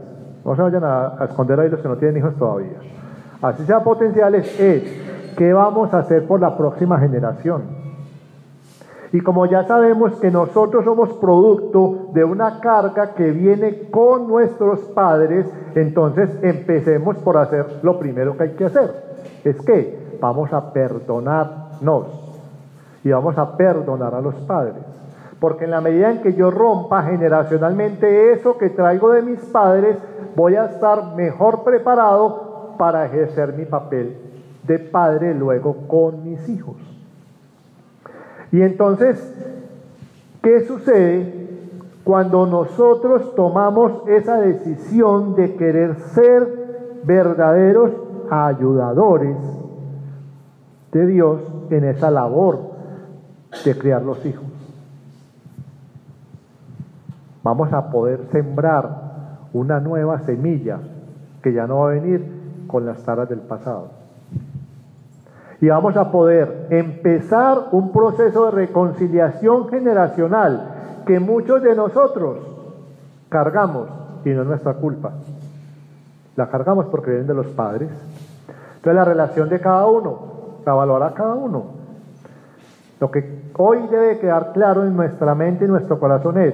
no se vayan a, esconder ahí los que no tienen hijos todavía, así sea potenciales, es qué vamos a hacer por la próxima generación. Y como ya sabemos que nosotros somos producto de una carga que viene con nuestros padres, entonces empecemos por hacer lo primero que hay que hacer. Es que vamos a perdonarnos y vamos a perdonar a los padres. Porque en la medida en que yo rompa generacionalmente eso que traigo de mis padres, voy a estar mejor preparado para ejercer mi papel de padre luego con mis hijos. Y entonces, ¿qué sucede cuando nosotros tomamos esa decisión de querer ser verdaderos ayudadores de Dios en esa labor de criar los hijos? Vamos a poder sembrar una nueva semilla que ya no va a venir con las taras del pasado. Y vamos a poder empezar un proceso de reconciliación generacional que muchos de nosotros cargamos y no es nuestra culpa. La cargamos porque vienen de los padres. Entonces la relación de cada uno, la valorará cada uno. Lo que hoy debe quedar claro en nuestra mente y nuestro corazón es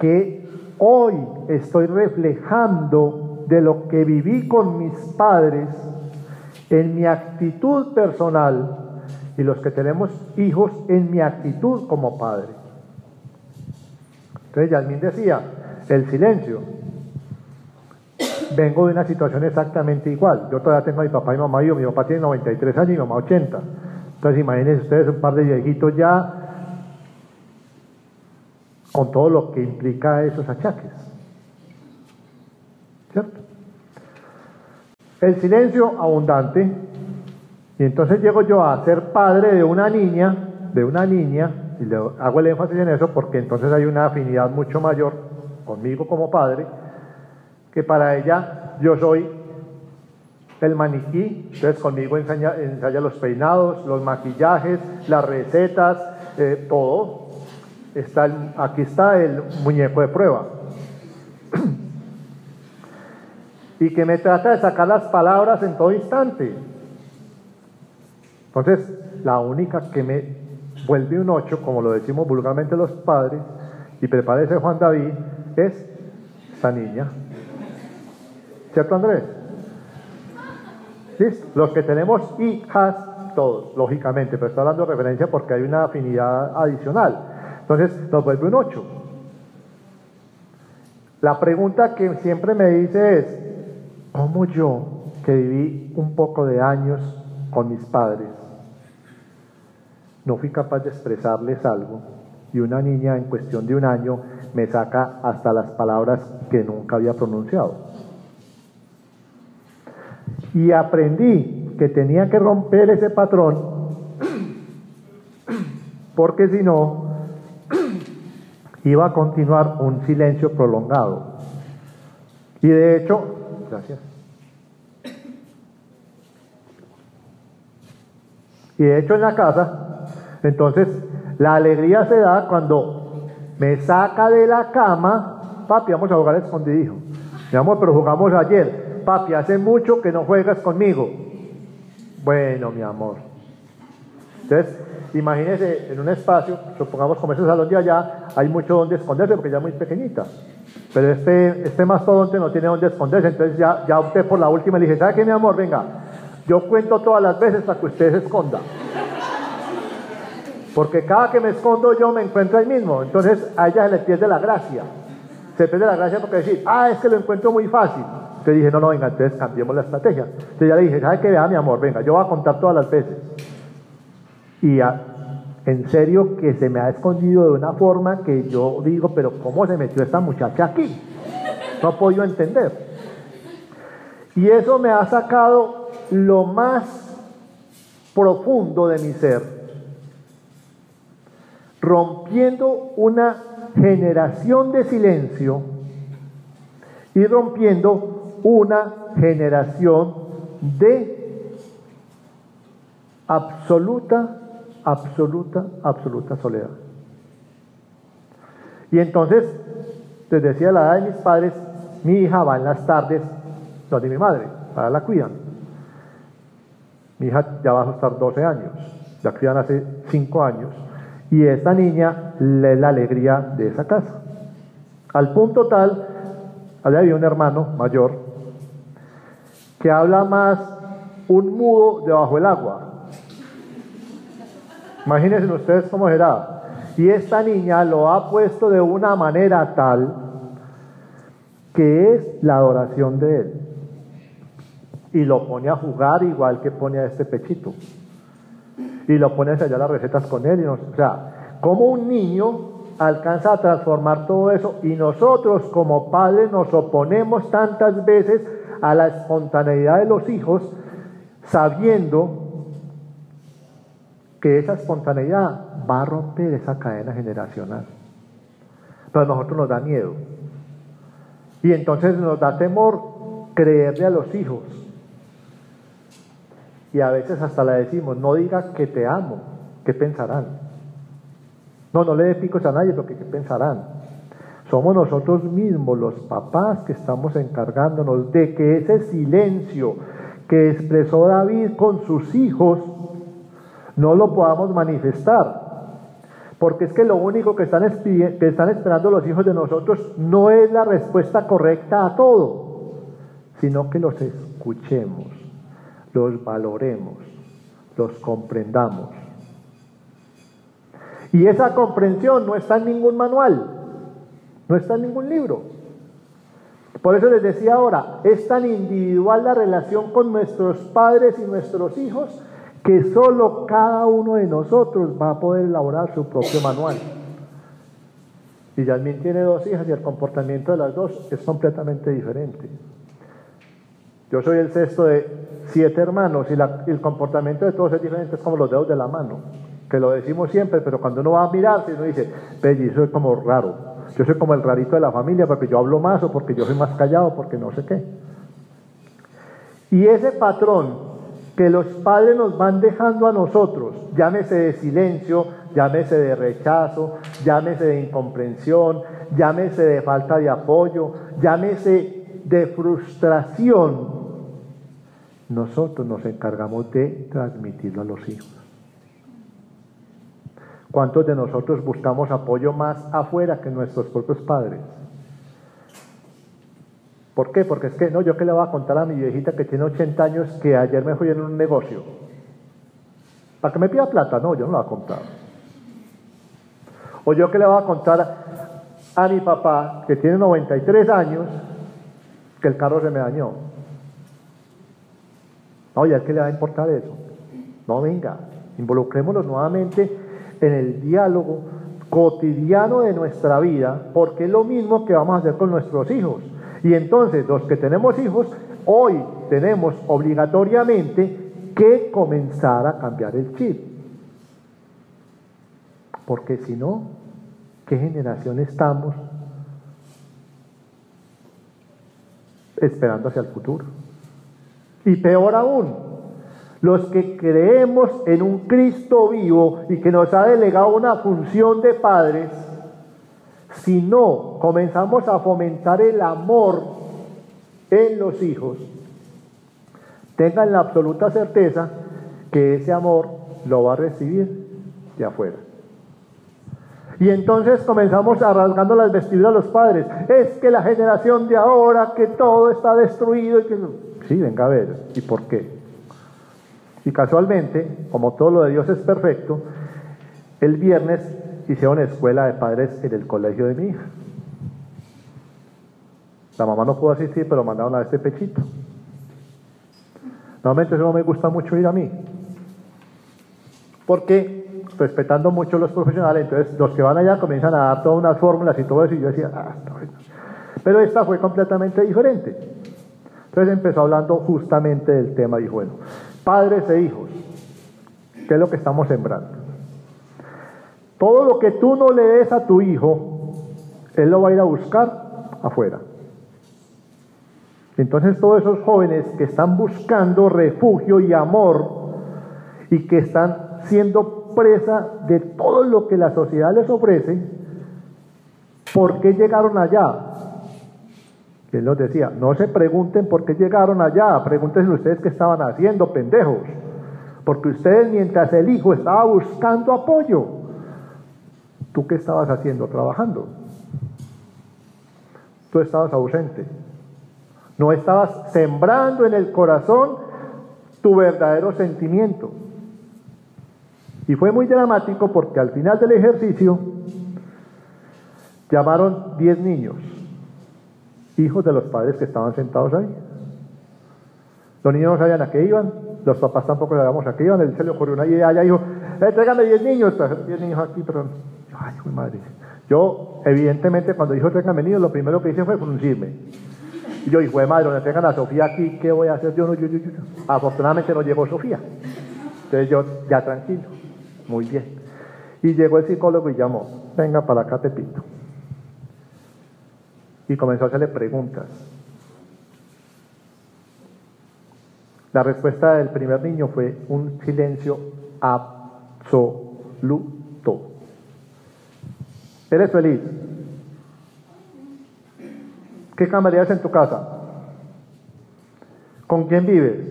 que hoy estoy reflejando de lo que viví con mis padres en mi actitud personal y los que tenemos hijos en mi actitud como padre. Entonces Yasmín decía, el silencio. Vengo de una situación exactamente igual. Yo todavía tengo a mi papá y mamá, yo, mi papá tiene 93 años y mi mamá 80. Entonces imagínense ustedes un par de viejitos ya con todo lo que implica esos achaques. ¿Cierto? El silencio abundante. Y entonces llego yo a ser padre de una niña, de una niña, y le hago el énfasis en eso porque entonces hay una afinidad mucho mayor conmigo como padre, que para ella yo soy el maniquí, entonces conmigo ensaya, los peinados, los maquillajes, las recetas, eh, todo. Aquí está el muñeco de prueba. y que me trata de sacar las palabras en todo instante. Entonces, la única que me vuelve un ocho, como lo decimos vulgarmente los padres, y prepárese Juan David, es esta niña. ¿Cierto, Andrés? Los que tenemos hijas, todos, lógicamente, pero estoy dando referencia porque hay una afinidad adicional. Entonces, nos vuelve un 8. La pregunta que siempre me dice es, ¿cómo yo, que viví un poco de años con mis padres, no fui capaz de expresarles algo? Y una niña en cuestión de un año me saca hasta las palabras que nunca había pronunciado. Y aprendí que tenía que romper ese patrón, porque si no, iba a continuar un silencio prolongado. Y de hecho, gracias. Y de hecho en la casa, entonces la alegría se da cuando me saca de la cama, papi, vamos a jugar escondidijo. Mi amor, pero jugamos ayer. Papi, hace mucho que no juegas conmigo. Bueno, mi amor. Entonces, imagínese en un espacio, supongamos como ese salón de allá, hay mucho donde esconderse porque ya es muy pequeñita. Pero este, este mastodonte no tiene donde esconderse, entonces ya, ya opté por la última le dije, ¿sabe qué, mi amor? Venga, yo cuento todas las veces para que usted se esconda. Porque cada que me escondo yo me encuentro ahí mismo. Entonces a ella se le pierde la gracia. Se pierde la gracia porque decir, ah, es que lo encuentro muy fácil. Entonces dije, no, no, venga, entonces cambiemos la estrategia. Entonces ya le dije, ¿sabe qué? Vea, mi amor, venga, yo voy a contar todas las veces. Y en serio que se me ha escondido de una forma que yo digo, pero ¿cómo se metió esta muchacha aquí? No he podido entender. Y eso me ha sacado lo más profundo de mi ser rompiendo una generación de silencio y rompiendo una generación de absoluta, absoluta, absoluta soledad. Y entonces, les decía la edad de mis padres, mi hija va en las tardes donde mi madre, para la cuidan. Mi hija ya va a estar 12 años, la cuidan hace 5 años. Y esta niña es la alegría de esa casa. Al punto tal, había un hermano mayor que habla más un mudo debajo del agua. Imagínense ustedes cómo será. Y esta niña lo ha puesto de una manera tal que es la adoración de él. Y lo pone a jugar igual que pone a este pechito y lo pones allá las recetas con él. Y o sea, como un niño alcanza a transformar todo eso y nosotros como padres nos oponemos tantas veces a la espontaneidad de los hijos sabiendo que esa espontaneidad va a romper esa cadena generacional. Pero a nosotros nos da miedo. Y entonces nos da temor creerle a los hijos Y a veces hasta le decimos, no diga que te amo, ¿qué pensarán? No, no le dé picos a nadie porque ¿qué pensarán? Somos nosotros mismos los papás que estamos encargándonos de que ese silencio que expresó David con sus hijos no lo podamos manifestar. Porque es que lo único que están, esperando los hijos de nosotros no es la respuesta correcta a todo, sino que los escuchemos, los valoremos, los comprendamos. Y esa comprensión no está en ningún manual. No está en ningún libro. Por eso les decía ahora, es tan individual la relación con nuestros padres y nuestros hijos que solo cada uno de nosotros va a poder elaborar su propio manual. Y Yasmin tiene dos hijas y el comportamiento de las dos es completamente diferente. Yo soy el sexto de siete hermanos y, el comportamiento de todos es diferente, es como los dedos de la mano, que lo decimos siempre, pero cuando uno va a mirarse, uno dice, Belli, eso es como raro. Yo soy como el rarito de la familia porque yo hablo más o porque yo soy más callado, porque no sé qué. Y ese patrón que los padres nos van dejando a nosotros, llámese de silencio, llámese de rechazo, llámese de incomprensión, llámese de falta de apoyo, llámese de frustración, nosotros nos encargamos de transmitirlo a los hijos. ¿Cuántos de nosotros buscamos apoyo más afuera que nuestros propios padres? ¿Por qué? Porque es que, no, yo que le voy a contar a mi viejita que tiene 80 años que ayer me fui en un negocio. ¿Para que me pida plata? No, yo no la voy a contar. O yo que le voy a contar a mi papá que tiene 93 años que el carro se me dañó. Oye, ¿a qué le va a importar eso? No, venga, involucrémonos nuevamente en el diálogo cotidiano de nuestra vida, porque es lo mismo que vamos a hacer con nuestros hijos. Y entonces los que tenemos hijos, hoy tenemos obligatoriamente que comenzar a cambiar el chip. Porque si no, ¿qué generación estamos esperando hacia el futuro? Y peor aún, los que creemos en un Cristo vivo y que nos ha delegado una función de padres, si no comenzamos a fomentar el amor en los hijos, tengan la absoluta certeza que ese amor lo va a recibir de afuera. Y entonces comenzamos a rasgando las vestiduras a los padres. Es que la generación de ahora, que todo está destruido. Y que... Sí, venga a ver. ¿Y por qué? Y casualmente, como todo lo de Dios es perfecto, el viernes hicieron escuela de padres en el colegio de mi hija. La mamá no pudo asistir, pero mandaron a este pechito. Normalmente eso no me gusta mucho ir a mí. Porque, respetando mucho los profesionales, entonces los que van allá comienzan a dar todas unas fórmulas y todo eso, y yo decía, ah, Pero esta fue completamente diferente. Entonces empezó hablando justamente del tema, dijo, bueno, padres e hijos, ¿qué es lo que estamos sembrando? Todo lo que tú no le des a tu hijo, él lo va a ir a buscar afuera. Entonces todos esos jóvenes que están buscando refugio y amor y que están siendo presa de todo lo que la sociedad les ofrece, ¿por qué llegaron allá? Él nos decía, no se pregunten por qué llegaron allá, pregúntense ustedes qué estaban haciendo, pendejos. Porque ustedes mientras el hijo estaba buscando apoyo, ¿Tú qué estabas haciendo? Trabajando. Tú estabas ausente. No estabas sembrando en el corazón tu verdadero sentimiento. Y fue muy dramático porque al final del ejercicio llamaron 10 niños, hijos de los padres que estaban sentados ahí. Los niños no sabían a qué iban, los papás tampoco sabíamos a qué iban, él se le ocurrió una idea, ya dijo, eh, tráigame 10 niños, 10 niños aquí, pero Ay, madre. Yo, evidentemente, cuando dijo tengan venido, lo primero que hice fue fruncirme. Y yo, hijo de madre, donde tengan a Sofía aquí, ¿qué voy a hacer? Yo no, yo, yo, yo. Afortunadamente no llegó Sofía. Entonces yo, ya tranquilo, muy bien. Y llegó el psicólogo y llamó, venga para acá, Pepito. Y comenzó a hacerle preguntas. La respuesta del primer niño fue un silencio absoluto. ¿Eres feliz? ¿Qué cambiarías en tu casa? ¿Con quién vives?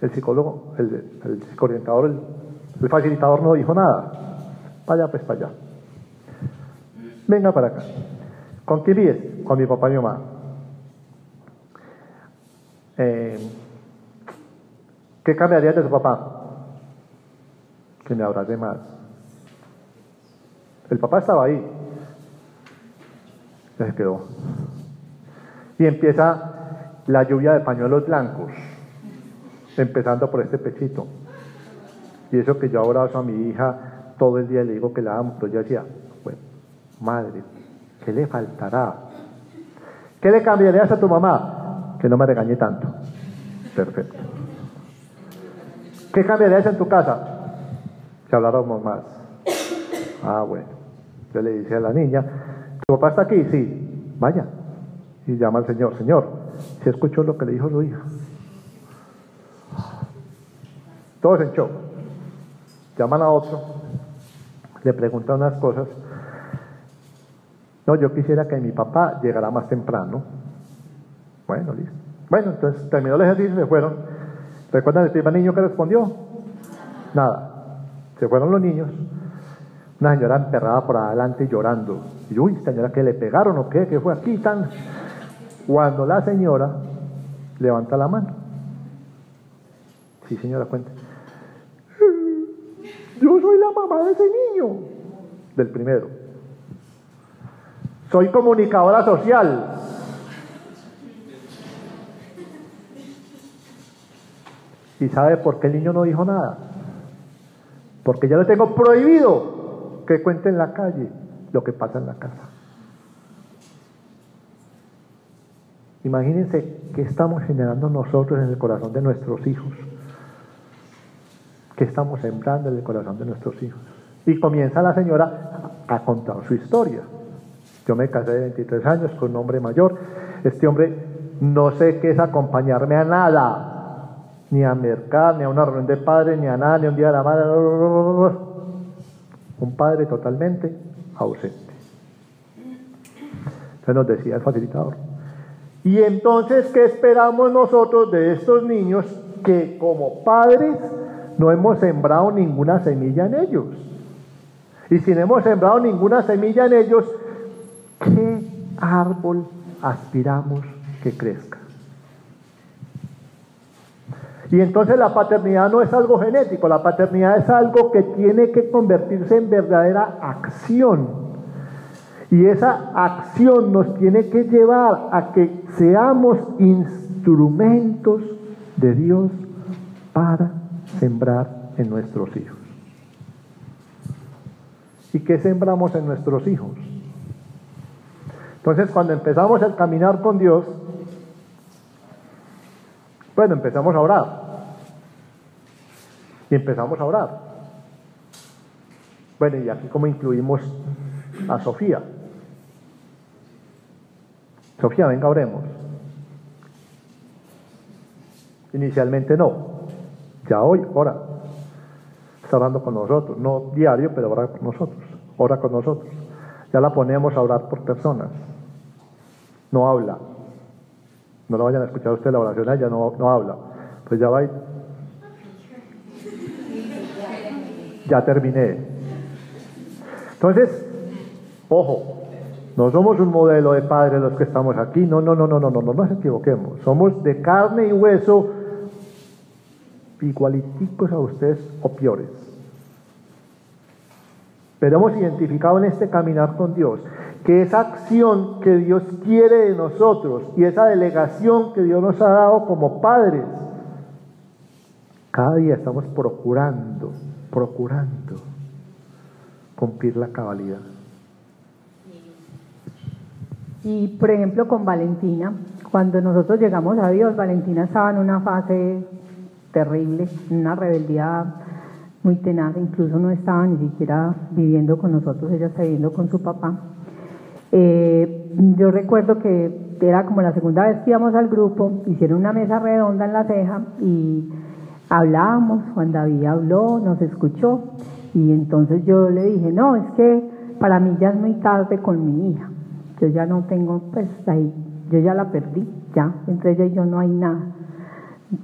El psicólogo, el, el psicoorientador, el, facilitador no dijo nada. Vaya pues para allá. Venga para acá. ¿Con quién vives? Con mi papá y mi mamá. Eh, ¿Qué cambiarías de su papá? Que me abrace más. El papá estaba ahí. Ya se quedó. Y empieza la lluvia de pañuelos blancos, empezando por este pechito. Y eso que yo abrazo a mi hija todo el día y le digo que la amo, pero yo decía, bueno, madre, ¿qué le faltará? ¿Qué le cambiarías a tu mamá? Que no me regañe tanto. Perfecto. ¿Qué cambiarías en tu casa? Que habláramos más. Ah, bueno. Yo le dice a la niña, ¿tu papá está aquí? Sí. Vaya. Y llama al Señor, Señor, ¿se escuchó lo que le dijo su hija? Todos en shock. Llaman a otro, le preguntan unas cosas. No, yo quisiera que mi papá llegara más temprano. Bueno, listo. Bueno, entonces terminó el ejercicio y se fueron. ¿Recuerdan el primer niño que respondió? Nada. Se fueron los niños. Una señora emperrada por adelante llorando. Y uy, señora, que le pegaron o qué? ¿Qué fue aquí tan? Cuando la señora levanta la mano. Sí, señora, cuente. Yo soy la mamá de ese niño. Del primero. Soy comunicadora social. ¿Y sabe por qué el niño no dijo nada? Porque ya le tengo prohibido que cuente en la calle lo que pasa en la casa. Imagínense qué estamos generando nosotros en el corazón de nuestros hijos. ¿Qué estamos sembrando en el corazón de nuestros hijos? Y comienza la señora a contar su historia. Yo me casé de 23 años con un hombre mayor. Este hombre no sé qué es acompañarme a nada ni a mercar, ni a una reunión de padres, ni a nada, ni a un día de la madre. Un padre totalmente ausente. Entonces nos decía el facilitador. Y entonces, ¿qué esperamos nosotros de estos niños que como padres no hemos sembrado ninguna semilla en ellos? Y si no hemos sembrado ninguna semilla en ellos, ¿qué árbol aspiramos que crezca? Y entonces la paternidad no es algo genético, la paternidad es algo que tiene que convertirse en verdadera acción. Y esa acción nos tiene que llevar a que seamos instrumentos de Dios para sembrar en nuestros hijos. ¿Y qué sembramos en nuestros hijos? Entonces cuando empezamos a caminar con Dios, bueno, empezamos a orar. Y empezamos a orar. Bueno, y aquí como incluimos a Sofía. Sofía, venga, oremos. Inicialmente no. Ya hoy ora. Está orando con nosotros. No diario, pero ora con nosotros. Ora con nosotros. Ya la ponemos a orar por personas. No habla. No la vayan a escuchar usted la oración, ella no, no habla. Pues ya va. Ya terminé. Entonces, ojo, no somos un modelo de padre los que estamos aquí, no, no, no, no, no, no, no nos equivoquemos. Somos de carne y hueso igualiticos a ustedes o peores. Pero hemos identificado en este caminar con Dios que esa acción que Dios quiere de nosotros y esa delegación que Dios nos ha dado como padres, cada día estamos procurando, procurando cumplir la cabalidad. Y por ejemplo con Valentina, cuando nosotros llegamos a Dios, Valentina estaba en una fase terrible, una rebeldía muy tenaz, incluso no estaba ni siquiera viviendo con nosotros, ella está viviendo con su papá. Eh, yo recuerdo que era como la segunda vez que íbamos al grupo, hicieron una mesa redonda en la ceja y hablábamos, Juan David habló, nos escuchó y entonces yo le dije, no, es que para mí ya es muy tarde con mi hija, yo ya no tengo, pues ahí, yo ya la perdí, ya, entre ella y yo no hay nada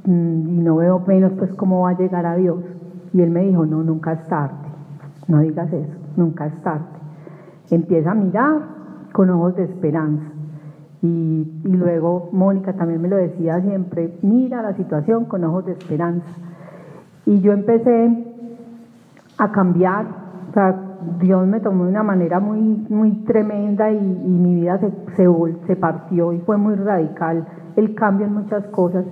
mm, y no veo menos pues cómo va a llegar a Dios. Y él me dijo, no, nunca es tarde, no digas eso, nunca es tarde. Empieza a mirar con ojos de esperanza. Y, luego Mónica también me lo decía siempre, mira la situación con ojos de esperanza. Y yo empecé a cambiar, o sea, Dios me tomó de una manera muy, muy tremenda y, y mi vida se, se, se partió y fue muy radical el cambio en muchas cosas.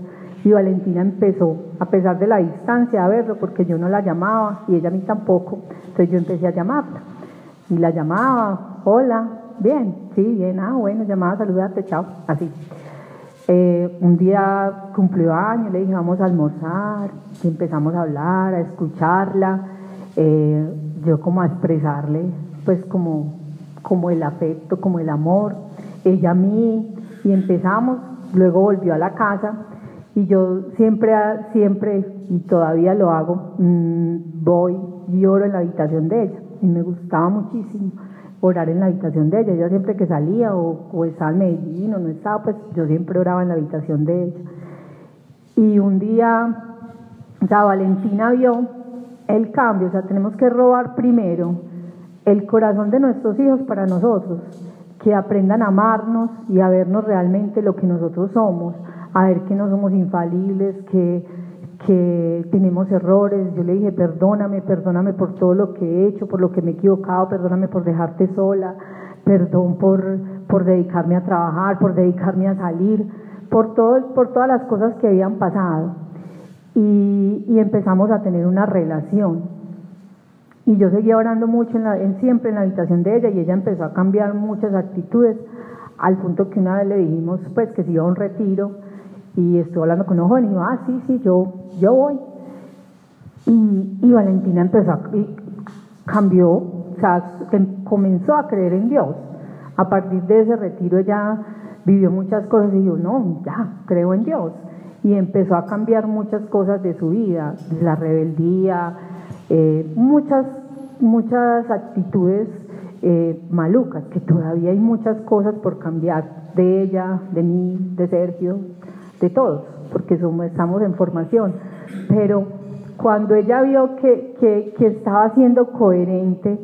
Y Valentina empezó, a pesar de la distancia, a verlo, porque yo no la llamaba y ella a mí tampoco. Entonces yo empecé a llamarla. Y la llamaba, hola, bien, sí, bien, ah, bueno, llamaba, saludarte, chao, así. Eh, un día cumplió años, le dije, vamos a almorzar, y empezamos a hablar, a escucharla, eh, yo como a expresarle, pues como, como el afecto, como el amor, ella a mí, y empezamos, luego volvió a la casa, y yo siempre, siempre, y todavía lo hago, mmm, voy y oro en la habitación de ella. Y me gustaba muchísimo orar en la habitación de ella. Ella siempre que salía o, o estaba en Medellín o no estaba, pues yo siempre oraba en la habitación de ella. Y un día, o sea, Valentina vio el cambio, o sea, tenemos que robar primero el corazón de nuestros hijos para nosotros, que aprendan a amarnos y a vernos realmente lo que nosotros somos a ver que no somos infalibles, que, que tenemos errores. Yo le dije, perdóname, perdóname por todo lo que he hecho, por lo que me he equivocado, perdóname por dejarte sola, perdón por, por dedicarme a trabajar, por dedicarme a salir, por, todo, por todas las cosas que habían pasado. Y, y empezamos a tener una relación. Y yo seguía orando mucho en, la, en siempre en la habitación de ella y ella empezó a cambiar muchas actitudes al punto que una vez le dijimos pues que se iba a un retiro y estuve hablando con un joven y dijo, ah, sí, sí, yo, yo voy. Y, y Valentina empezó, a, y cambió, o sea, comenzó a creer en Dios. A partir de ese retiro ella vivió muchas cosas y dijo, no, ya, creo en Dios. Y empezó a cambiar muchas cosas de su vida, la rebeldía, eh, muchas, muchas actitudes eh, malucas, que todavía hay muchas cosas por cambiar de ella, de mí, de Sergio, de todos, porque somos, estamos en formación. Pero cuando ella vio que, que, que estaba siendo coherente,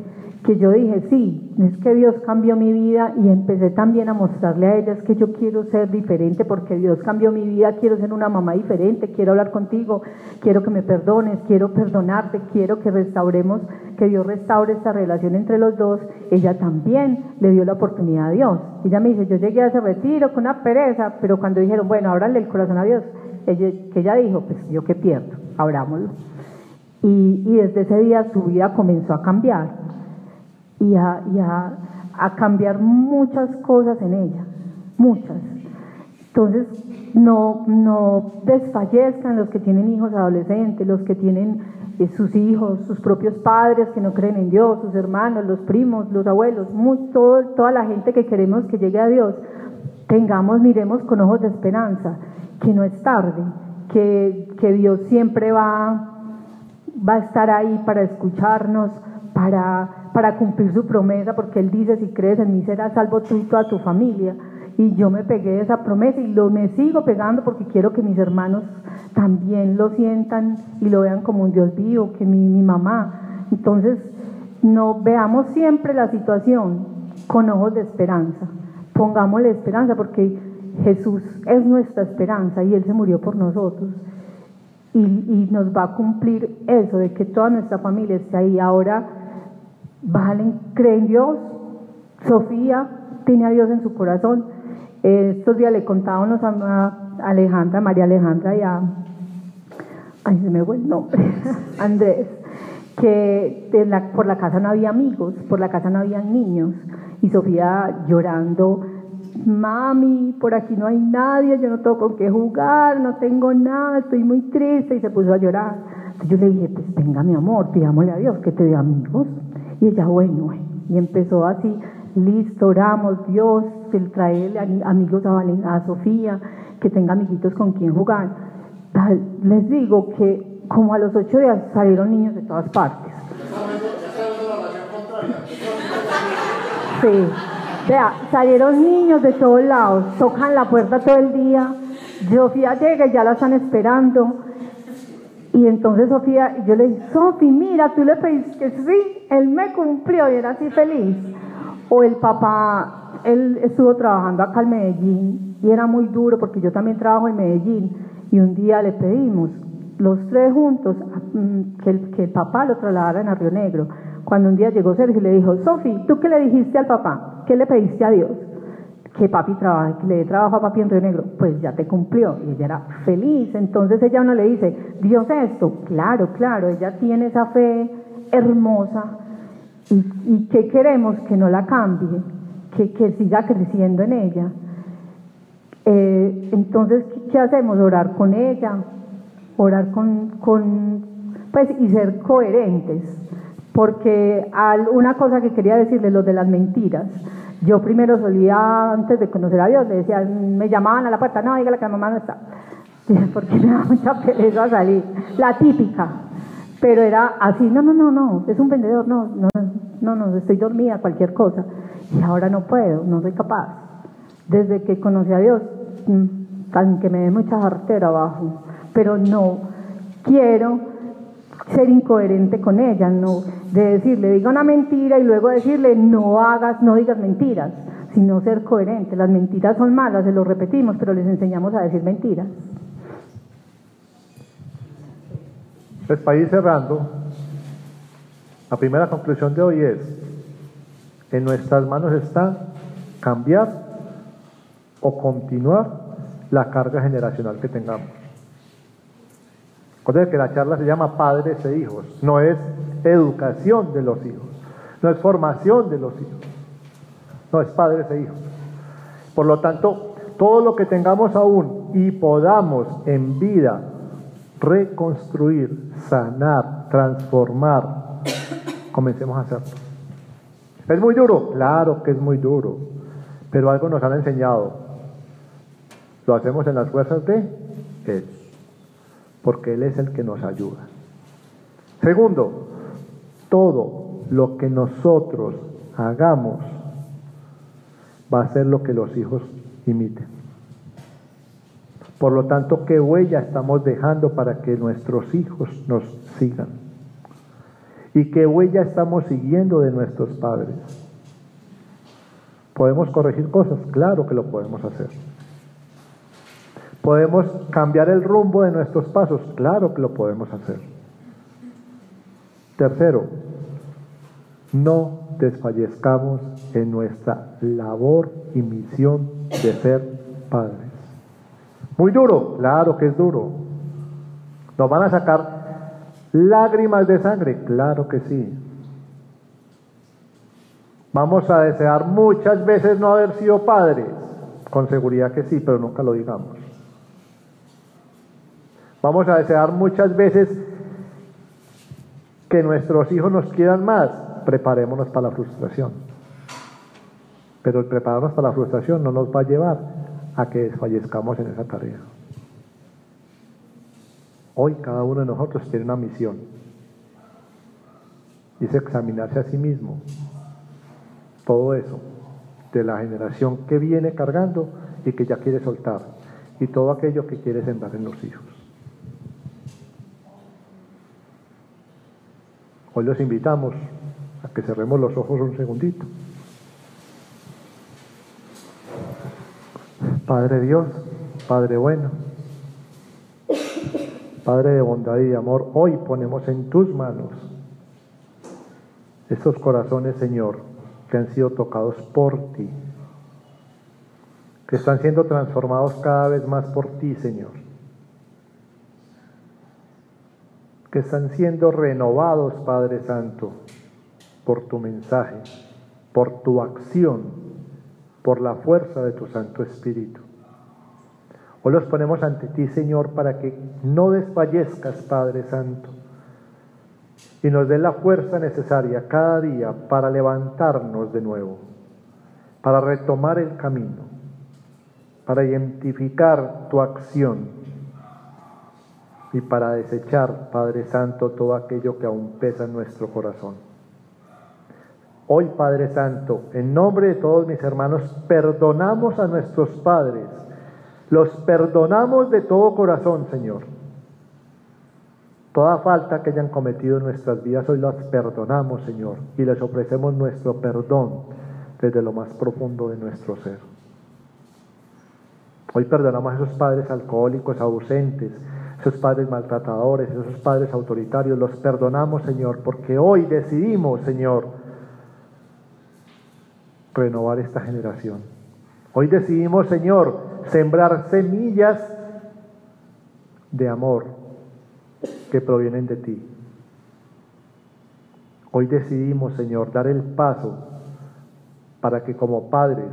que yo dije, sí, es que Dios cambió mi vida y empecé también a mostrarle a ella es que yo quiero ser diferente porque Dios cambió mi vida, quiero ser una mamá diferente, quiero hablar contigo, quiero que me perdones, quiero perdonarte, quiero que restauremos, que Dios restaure esta relación entre los dos. Ella también le dio la oportunidad a Dios. Ella me dice, yo llegué a ese retiro con una pereza, pero cuando dijeron, bueno, ábrale el corazón a Dios, ella, que ella dijo, pues yo qué pierdo, abrámoslo. Y, y desde ese día su vida comenzó a cambiar y a, a, cambiar muchas cosas en ella, muchas. Entonces, no, no desfallezcan los que tienen hijos adolescentes, los que tienen eh, sus hijos, sus propios padres que no creen en Dios, sus hermanos, los primos, los abuelos, todo, toda la gente que queremos que llegue a Dios. Tengamos, miremos con ojos de esperanza, que no es tarde, que, que Dios siempre va, va a estar ahí para escucharnos, para para cumplir su promesa, porque Él dice, si crees en mí serás salvo tú y toda tu familia. Y yo me pegué esa promesa y lo me sigo pegando porque quiero que mis hermanos también lo sientan y lo vean como un Dios vivo, que mi, mi mamá. Entonces, no veamos siempre la situación con ojos de esperanza. Pongámosle esperanza porque Jesús es nuestra esperanza y Él se murió por nosotros. Y, y nos va a cumplir eso, de que toda nuestra familia esté ahí. Ahora Valen, cree en Dios. Sofía tiene a Dios en su corazón. Estos días le contábamos a Alejandra, María Alejandra y a, ay, se me fue el nombre, Andrés, que por la casa no había amigos, por la casa no había niños. Y Sofía llorando, mami, por aquí no hay nadie, yo no tengo con qué jugar, no tengo nada, estoy muy triste. Y se puso a llorar. Entonces yo le dije, pues venga mi amor, pidámosle a Dios que te dé amigos. Y ella, bueno, y empezó así, listo, oramos, Dios, que trae amigos a, a Sofía, que tenga amiguitos con quien jugar. Les digo que como a los ocho días salieron niños de todas partes. Sí. Vea, salieron niños de todos lados, tocan la puerta todo el día. Sofía llega y ya la están esperando. Y entonces Sofía, yo le dije, Sofía, mira, tú le pediste que sí, él me cumplió y era así feliz. O el papá, él estuvo trabajando acá en Medellín y era muy duro porque yo también trabajo en Medellín. Y un día le pedimos, los tres juntos, mm, que el, que el papá lo trasladara a Río Negro. Cuando un día llegó Sergio y le dijo, Sofi, ¿tú qué le dijiste al papá? ¿Qué le pediste a Dios? Que papi trabaje, que le dé trabajo a papi en Río Negro. Pues ya te cumplió. Y ella era feliz. Entonces ella no le dice, Dios esto. Claro, claro, ella tiene esa fe hermosa. ¿Y, y qué queremos? Que no la cambie, que, que siga creciendo en ella. Eh, entonces, ¿qué hacemos? Orar con ella, orar con, con, pues, y ser coherentes porque una cosa que quería decirle, lo de las mentiras. Yo primero solía, antes de conocer a Dios, le decía, me llamaban a la puerta, no, dígale que la mamá no está. Porque me da mucha pereza salir. La típica. Pero era así, no, no, no, no, es un vendedor, no, no, no, no, estoy dormida, cualquier cosa. Y ahora no puedo, no soy capaz. Desde que conocí a Dios, aunque mm, me dé mucha jartera abajo, pero no quiero ser incoherente con ella, no de decirle, diga una mentira y luego decirle, no hagas, no digas mentiras, sino ser coherente. Las mentiras son malas, se lo repetimos, pero les enseñamos a decir mentiras. Pues para ir cerrando, la primera conclusión de hoy es, en nuestras manos está cambiar o continuar la carga generacional que tengamos. Recuerden que la charla se llama padres e hijos, no es educación de los hijos, no es formación de los hijos, no es padres e hijos. Por lo tanto, todo lo que tengamos aún y podamos en vida reconstruir, sanar, transformar, comencemos a hacerlo. ¿Es muy duro? Claro que es muy duro, pero algo nos han enseñado. Lo hacemos en las fuerzas de Él porque Él es el que nos ayuda. Segundo, todo lo que nosotros hagamos va a ser lo que los hijos imiten. Por lo tanto, ¿qué huella estamos dejando para que nuestros hijos nos sigan? ¿Y qué huella estamos siguiendo de nuestros padres? ¿Podemos corregir cosas? Claro que lo podemos hacer. ¿Podemos cambiar el rumbo de nuestros pasos? Claro que lo podemos hacer. Tercero, no desfallezcamos en nuestra labor y misión de ser padres. Muy duro, claro que es duro. ¿Nos van a sacar lágrimas de sangre? Claro que sí. Vamos a desear muchas veces no haber sido padres. Con seguridad que sí, pero nunca lo digamos. Vamos a desear muchas veces que nuestros hijos nos quieran más. Preparémonos para la frustración. Pero el prepararnos para la frustración no nos va a llevar a que desfallezcamos en esa tarea. Hoy cada uno de nosotros tiene una misión. Y es examinarse a sí mismo. Todo eso de la generación que viene cargando y que ya quiere soltar. Y todo aquello que quiere sembrar en los hijos. Hoy los invitamos a que cerremos los ojos un segundito. Padre Dios, Padre bueno, Padre de bondad y de amor, hoy ponemos en tus manos estos corazones, Señor, que han sido tocados por ti, que están siendo transformados cada vez más por ti, Señor. Que están siendo renovados, Padre Santo, por tu mensaje, por tu acción, por la fuerza de tu Santo Espíritu. Hoy los ponemos ante ti, Señor, para que no desfallezcas, Padre Santo, y nos dé la fuerza necesaria cada día para levantarnos de nuevo, para retomar el camino, para identificar tu acción y para desechar, Padre Santo, todo aquello que aún pesa en nuestro corazón. Hoy, Padre Santo, en nombre de todos mis hermanos, perdonamos a nuestros padres. Los perdonamos de todo corazón, Señor. Toda falta que hayan cometido en nuestras vidas, hoy las perdonamos, Señor, y les ofrecemos nuestro perdón desde lo más profundo de nuestro ser. Hoy perdonamos a esos padres alcohólicos, ausentes, esos padres maltratadores, esos padres autoritarios. Los perdonamos, Señor, porque hoy decidimos, Señor, renovar esta generación. Hoy decidimos, Señor, sembrar semillas de amor que provienen de ti. Hoy decidimos, Señor, dar el paso para que como padres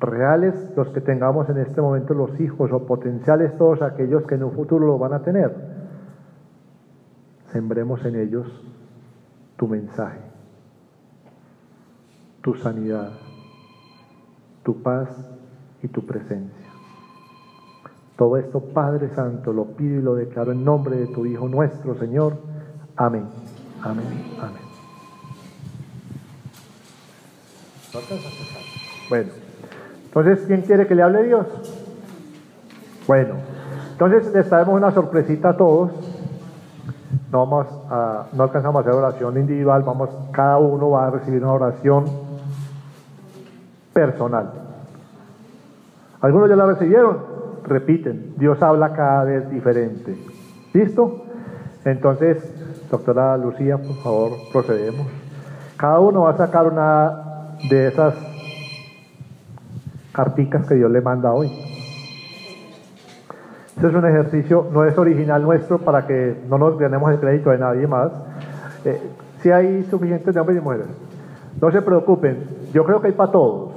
reales, los que tengamos en este momento los hijos o potenciales todos aquellos que en un futuro lo van a tener, sembremos en ellos tu mensaje, tu sanidad, tu paz y tu presencia. Todo esto, Padre Santo, lo pido y lo declaro en nombre de tu Hijo nuestro Señor. Amén. Amén. Amén. Bueno, entonces, ¿quién quiere que le hable Dios? Bueno, entonces les traemos una sorpresita a todos. No, vamos a, no alcanzamos a hacer oración individual, vamos, cada uno va a recibir una oración personal. Algunos ya la recibieron, repiten, Dios habla cada vez diferente. ¿Listo? Entonces, doctora Lucía, por favor, procedemos. Cada uno va a sacar una de esas carticas que Dios le manda hoy. Este es un ejercicio, no es original nuestro para que no nos ganemos el crédito de nadie más. Eh, si hay suficientes de hombres y mujeres. No se preocupen, yo creo que hay para todos.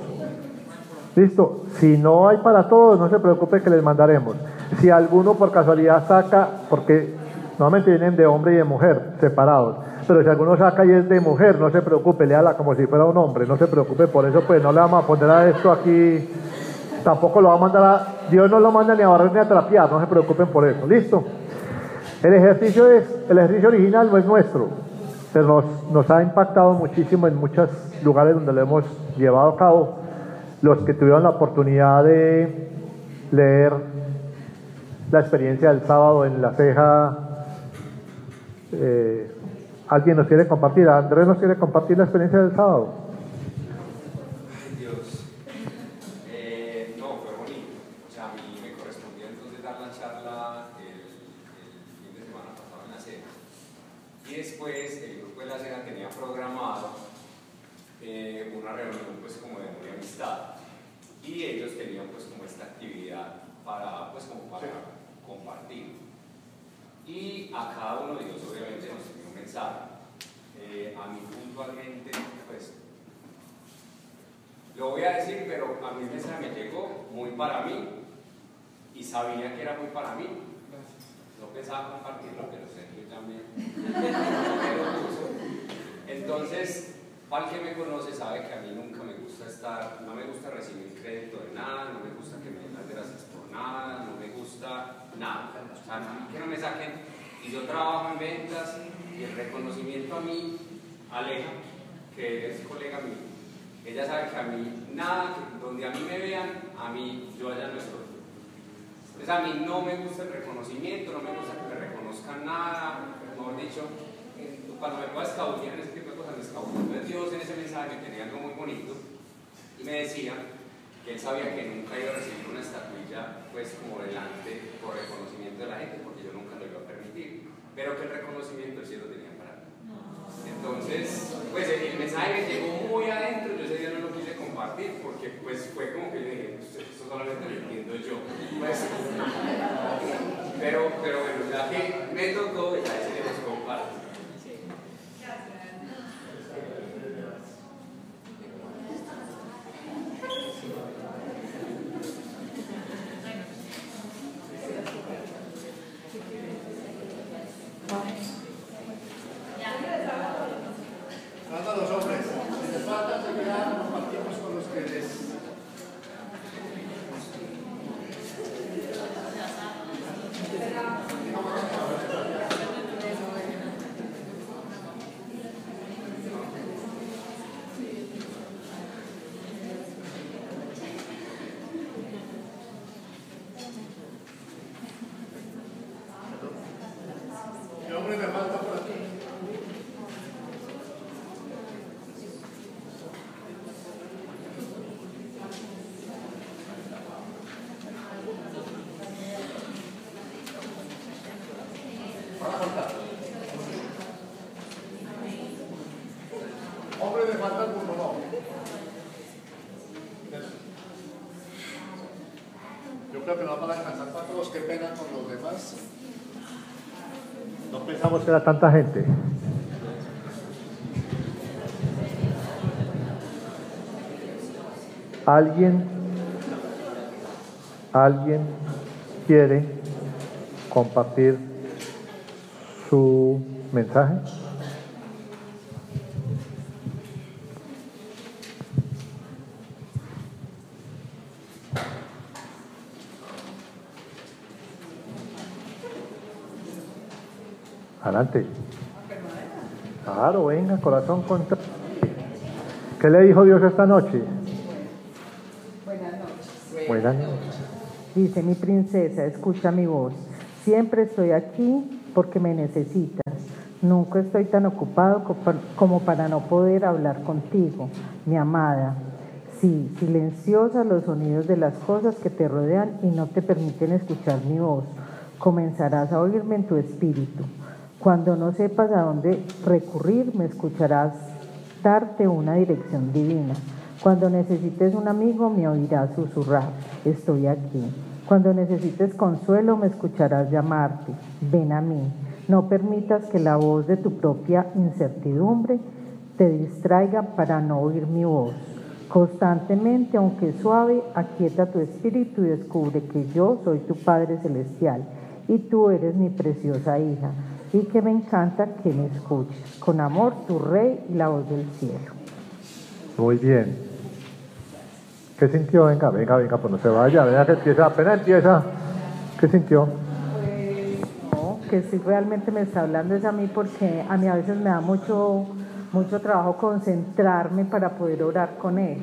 Listo, si no hay para todos, no se preocupen que les mandaremos. Si alguno por casualidad saca, porque normalmente vienen de hombre y de mujer separados, pero si alguno saca y es de mujer, no se preocupe, léala como si fuera un hombre, no se preocupe por eso, pues no le vamos a poner a esto aquí, tampoco lo va a mandar a, Dios no lo manda ni a barrer ni a trapear, no se preocupen por eso, listo. El ejercicio es, el ejercicio original no es nuestro, pero nos, nos ha impactado muchísimo en muchos lugares donde lo hemos llevado a cabo. Los que tuvieron la oportunidad de leer la experiencia del sábado en la ceja, eh, ¿Alguien nos quiere compartir? Andrés nos quiere compartir la experiencia del sábado. Dios. Eh, no, fue bonito. O sea, a mí me correspondió entonces dar la charla el, fin de semana pasado en la cena. Y después el grupo de la cena tenía programado eh, una reunión pues como de muy amistad. Y ellos tenían pues como esta actividad para pues como para compartir. Y a cada uno de ellos obviamente nos eh, a mí puntualmente, pues, lo voy a decir, pero a mí el mensaje me llegó muy para mí y sabía que era muy para mí. No pensaba compartirlo, pero que también. Entonces, para que me conoce sabe que a mí nunca me gusta estar, no me gusta recibir crédito de nada, no me gusta que me den las gracias por nada, no me gusta nada. O sea, que no me saquen. Y yo trabajo en ventas y el reconocimiento a mí, Aleja, que es colega mío, ella sabe que a mí, nada, donde a mí me vean, a mí, yo allá no estoy. Entonces a mí no me gusta el reconocimiento, no me gusta que me reconozcan nada, mejor dicho, cuando me pueda escabullir en ese tipo de cosas, me escabullo. Entonces Dios en ese mensaje me tenía algo muy bonito y me decía que él sabía que nunca iba a recibir una estatuilla pues como delante por reconocimiento de la gente, porque yo nunca lo iba a permitir pero que el reconocimiento el cielo tenía para mí. Entonces, pues el, mensaje me llegó muy adentro, yo ese día no lo quise compartir porque pues fue como que yo dije, esto solamente lo entiendo yo. Pues, pero, pero bueno, ya que me tocó, ya ese les comparto. Falta los hombres. Si les falta, se quedan, compartimos con los que les No pensamos tanta gente. ¿Alguien, alguien quiere compartir su mensaje? Adelante. Claro, venga, corazón contra. ¿Qué le dijo Dios esta noche? Buenas noches. Buenas noches. Dice mi princesa, escucha mi voz. Siempre estoy aquí porque me necesitas. Nunca estoy tan ocupado como para no poder hablar contigo, mi amada. Sí, silenciosa los sonidos de las cosas que te rodean y no te permiten escuchar mi voz. Comenzarás a oírme en tu espíritu. Cuando no sepas a dónde recurrir, me escucharás darte una dirección divina. Cuando necesites un amigo, me oirás susurrar, estoy aquí. Cuando necesites consuelo, me escucharás llamarte, ven a mí. No permitas que la voz de tu propia incertidumbre te distraiga para no oír mi voz. Constantemente, aunque suave, aquieta tu espíritu y descubre que yo soy tu Padre Celestial y tú eres mi preciosa hija y que me encanta que me escuches. Con amor, tu Rey y la voz del cielo. Muy bien. ¿Qué sintió? Venga, venga, venga, pues no se vaya. Venga que empieza, apenas empieza. ¿Qué sintió? Pues no, que si realmente me está hablando es a mí porque a mí a veces me da mucho, mucho trabajo concentrarme para poder orar con él.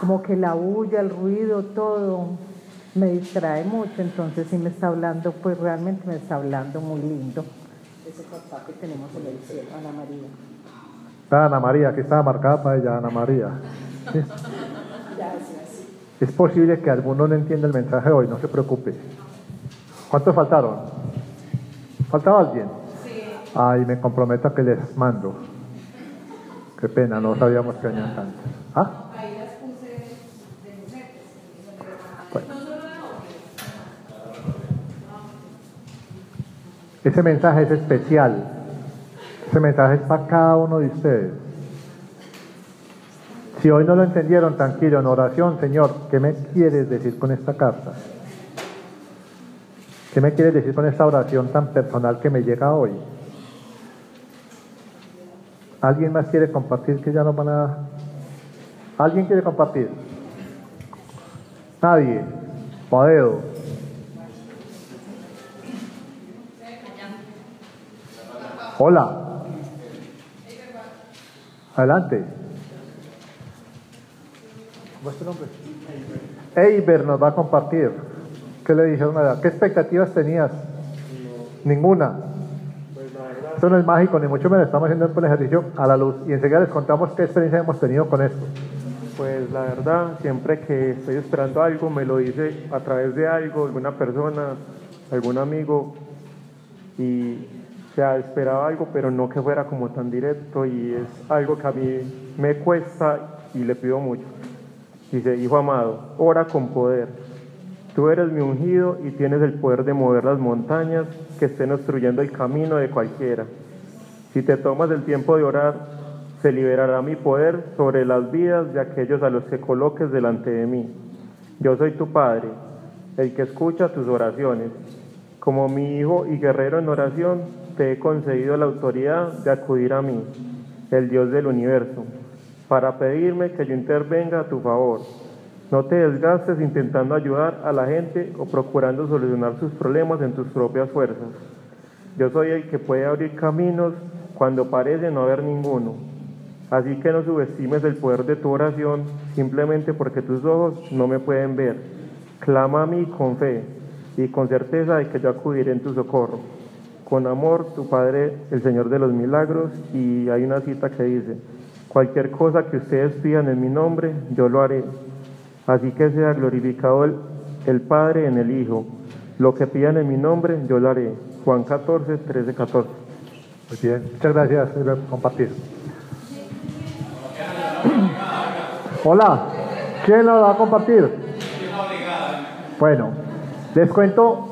Como que la bulla, el ruido, todo me distrae mucho, entonces si me está hablando, pues realmente me está hablando muy lindo ese papá que tenemos en el cielo, Ana María. Ana María, que estaba marcada para ella, Ana María. Gracias. Es posible que alguno no entienda el mensaje hoy, no se preocupe. ¿Cuántos faltaron? ¿Faltaba alguien? Sí. Ay, me comprometo a que les mando. Qué pena, no sabíamos que venían tantos. ¿Ah? Ahí las puse de mujeres. Bueno. No solo de hombres. Ese mensaje es especial. Ese mensaje es para cada uno de ustedes. Si hoy no lo entendieron, tranquilo, en oración, Señor, ¿qué me quieres decir con esta carta? ¿Qué me quieres decir con esta oración tan personal que me llega hoy? ¿Alguien más quiere compartir que ya no van a... ¿Alguien quiere compartir? Nadie. Padeo. Hola. Adelante. ¿Cómo es tu nombre? Eiber nos va a compartir. ¿Qué le dijeron allá? ¿Qué expectativas tenías? Ninguna. Esto no es mágico, ni mucho menos. Estamos haciendo el ejercicio a la luz y enseguida les contamos qué experiencia hemos tenido con esto. Pues la verdad, siempre que estoy esperando algo, me lo dice a través de algo, alguna persona, algún amigo, y esperaba algo, pero no que fuera como tan directo, y es algo que a mí me cuesta y le pido mucho. Dice, Hijo amado, ora con poder. Tú eres mi ungido y tienes el poder de mover las montañas que estén obstruyendo el camino de cualquiera. Si te tomas el tiempo de orar, se liberará mi poder sobre las vidas de aquellos a los que coloques delante de mí. Yo soy tu Padre, el que escucha tus oraciones. Como mi hijo y guerrero en oración, te he concedido la autoridad de acudir a mí, el Dios del universo, para pedirme que yo intervenga a tu favor. No te desgastes intentando ayudar a la gente o procurando solucionar sus problemas en tus propias fuerzas. Yo soy el que puede abrir caminos cuando parece no haber ninguno. Así que no subestimes el poder de tu oración simplemente porque tus ojos no me pueden ver. Clama a mí con fe y con certeza de que yo acudiré en tu socorro. Con amor, tu Padre, el Señor de los milagros, y hay una cita que dice, cualquier cosa que ustedes pidan en mi nombre, yo lo haré. Así que sea glorificado el, el Padre en el Hijo. Lo que pidan en mi nombre, yo lo haré. Juan 14, 13, 14. Muy bien, muchas gracias por compartir. Hola, ¿quién lo va a compartir? Bueno, les cuento,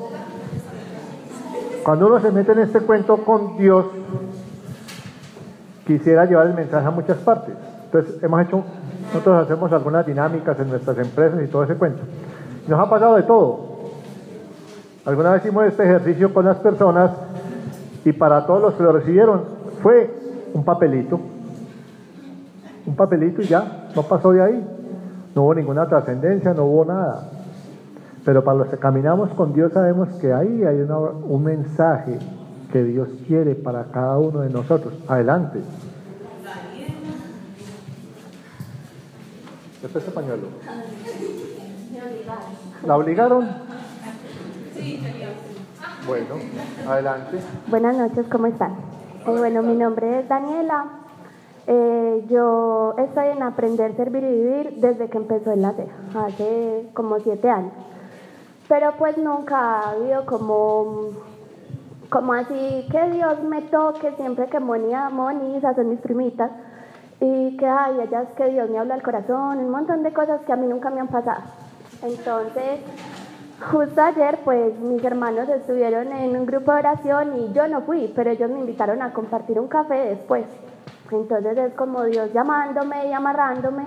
Cuando uno se mete en este cuento con Dios, quisiera llevar el mensaje a muchas partes. Entonces, hemos hecho, nosotros hacemos algunas dinámicas en nuestras empresas y todo ese cuento. Nos ha pasado de todo. Alguna vez hicimos este ejercicio con las personas y para todos los que lo recibieron fue un papelito. Un papelito y ya, no pasó de ahí. No hubo ninguna trascendencia, no hubo nada. Pero para los que caminamos con Dios sabemos que ahí hay un mensaje que Dios quiere para cada uno de nosotros. Adelante. Después este pañuelo. ¿La obligaron? Sí, Bueno, adelante. Buenas noches, ¿cómo están? Eh, bueno, mi nombre es Daniela. Eh, yo estoy en Aprender, Servir y Vivir desde que empezó en la CEA, hace como siete años. Pero pues nunca ha habido como como así que Dios me toque siempre que Moni, Moni, esas son mis primitas, y que ay, ellas que Dios me habla al corazón, un montón de cosas que a mí nunca me han pasado. Entonces, justo ayer, pues mis hermanos estuvieron en un grupo de oración y yo no fui, pero ellos me invitaron a compartir un café después. Entonces es como Dios llamándome y amarrándome.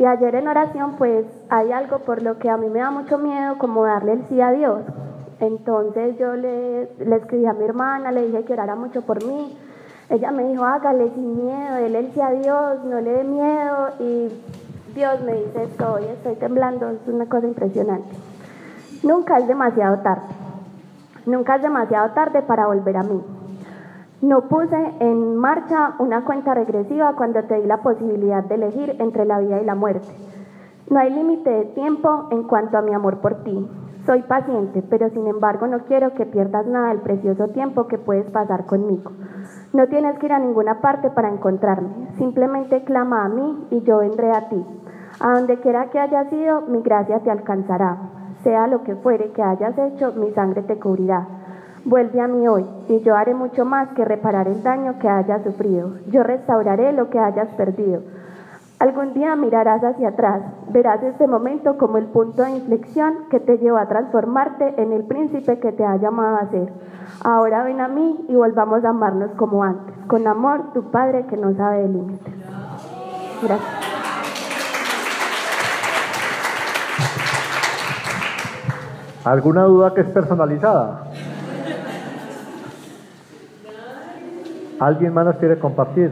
Y ayer en oración, pues hay algo por lo que a mí me da mucho miedo, como darle el sí a Dios. Entonces yo le, le escribí a mi hermana, le dije que orara mucho por mí. Ella me dijo, hágale sin miedo, él el a Dios, no le dé miedo. Y Dios me dice, estoy, estoy temblando, es una cosa impresionante. Nunca es demasiado tarde. Nunca es demasiado tarde para volver a mí. No puse en marcha una cuenta regresiva cuando te di la posibilidad de elegir entre la vida y la muerte. No hay límite de tiempo en cuanto a mi amor por ti. Soy paciente, pero sin embargo no quiero que pierdas nada del precioso tiempo que puedes pasar conmigo. No tienes que ir a ninguna parte para encontrarme, simplemente clama a mí y yo vendré a ti. A donde quiera que hayas ido, mi gracia te alcanzará. Sea lo que fuere que hayas hecho, mi sangre te cubrirá. Vuelve a mí hoy, y yo haré mucho más que reparar el daño que hayas sufrido. Yo restauraré lo que hayas perdido. Algún día mirarás hacia atrás, verás este momento como el punto de inflexión que te llevó a transformarte en el príncipe que te ha llamado a ser. Ahora ven a mí y volvamos a amarnos como antes, con amor, tu Padre que no sabe de límites. Gracias. ¿Alguna duda que es personalizada? ¿Alguien más nos quiere compartir?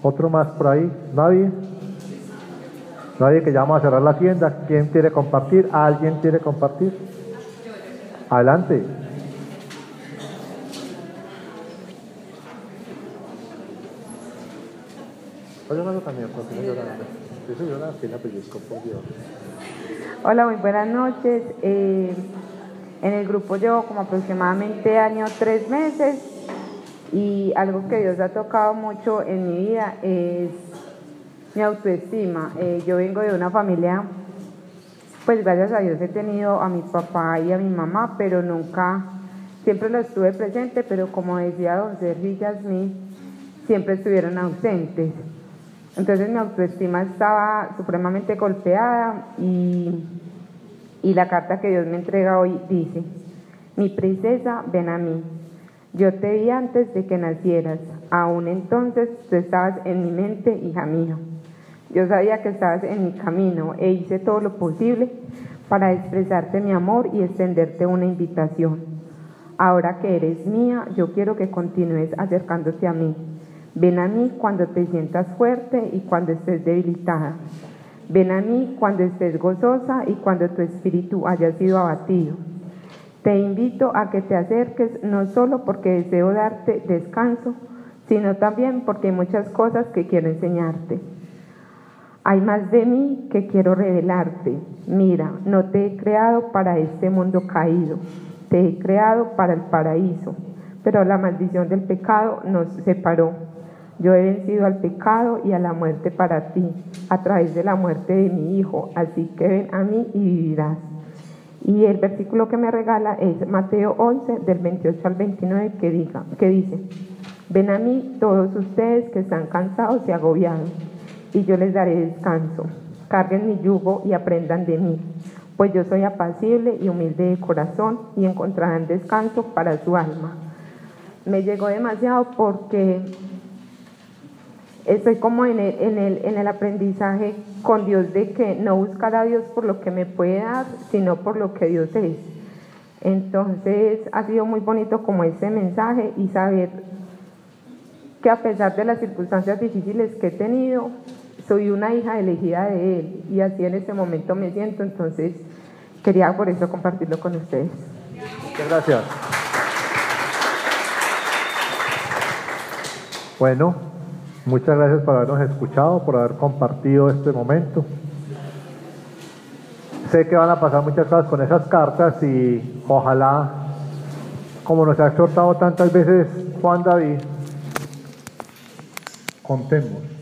¿Otro más por ahí? ¿Nadie? Nadie que ya vamos a cerrar la tienda. ¿Quién quiere compartir? ¿Alguien quiere compartir? Adelante. Hola, muy buenas noches. Eh, en el grupo llevo como aproximadamente año tres meses y algo que Dios ha tocado mucho en mi vida es mi autoestima. Eh, yo vengo de una familia, pues gracias a Dios he tenido a mi papá y a mi mamá, pero nunca, siempre lo estuve presente, pero como decía don Sergio Yasmín, siempre estuvieron ausentes. Entonces mi autoestima estaba supremamente golpeada y, y la carta que Dios me entrega hoy dice, mi princesa, ven a mí. Yo te vi antes de que nacieras, aún entonces tú estabas en mi mente, hija mía. Yo sabía que estabas en mi camino e hice todo lo posible para expresarte mi amor y extenderte una invitación. Ahora que eres mía, yo quiero que continúes acercándote a mí. Ven a mí cuando te sientas fuerte y cuando estés debilitada. Ven a mí cuando estés gozosa y cuando tu espíritu haya sido abatido. Te invito a que te acerques no solo porque deseo darte descanso, sino también porque hay muchas cosas que quiero enseñarte. Hay más de mí que quiero revelarte. Mira, no te he creado para este mundo caído, te he creado para el paraíso, pero la maldición del pecado nos separó. Yo he vencido al pecado y a la muerte para ti, a través de la muerte de mi Hijo, así que ven a mí y vivirás. Y el versículo que me regala es Mateo 11, del 28 al 29, que, diga, que dice, ven a mí todos ustedes que están cansados y agobiados, y yo les daré descanso. Carguen mi yugo y aprendan de mí, pues yo soy apacible y humilde de corazón y encontrarán descanso para su alma. Me llegó demasiado porque estoy como en el, en, el, en el aprendizaje con Dios de que no buscar a Dios por lo que me puede dar, sino por lo que Dios es. Entonces ha sido muy bonito como ese mensaje y saber que a pesar de las circunstancias difíciles que he tenido, soy una hija elegida de Él y así en este momento me siento, entonces quería por eso compartirlo con ustedes. Muchas gracias. Bueno, muchas gracias por habernos escuchado, por haber compartido este momento. Sé que van a pasar muchas cosas con esas cartas y ojalá, como nos ha exhortado tantas veces Juan David, contemos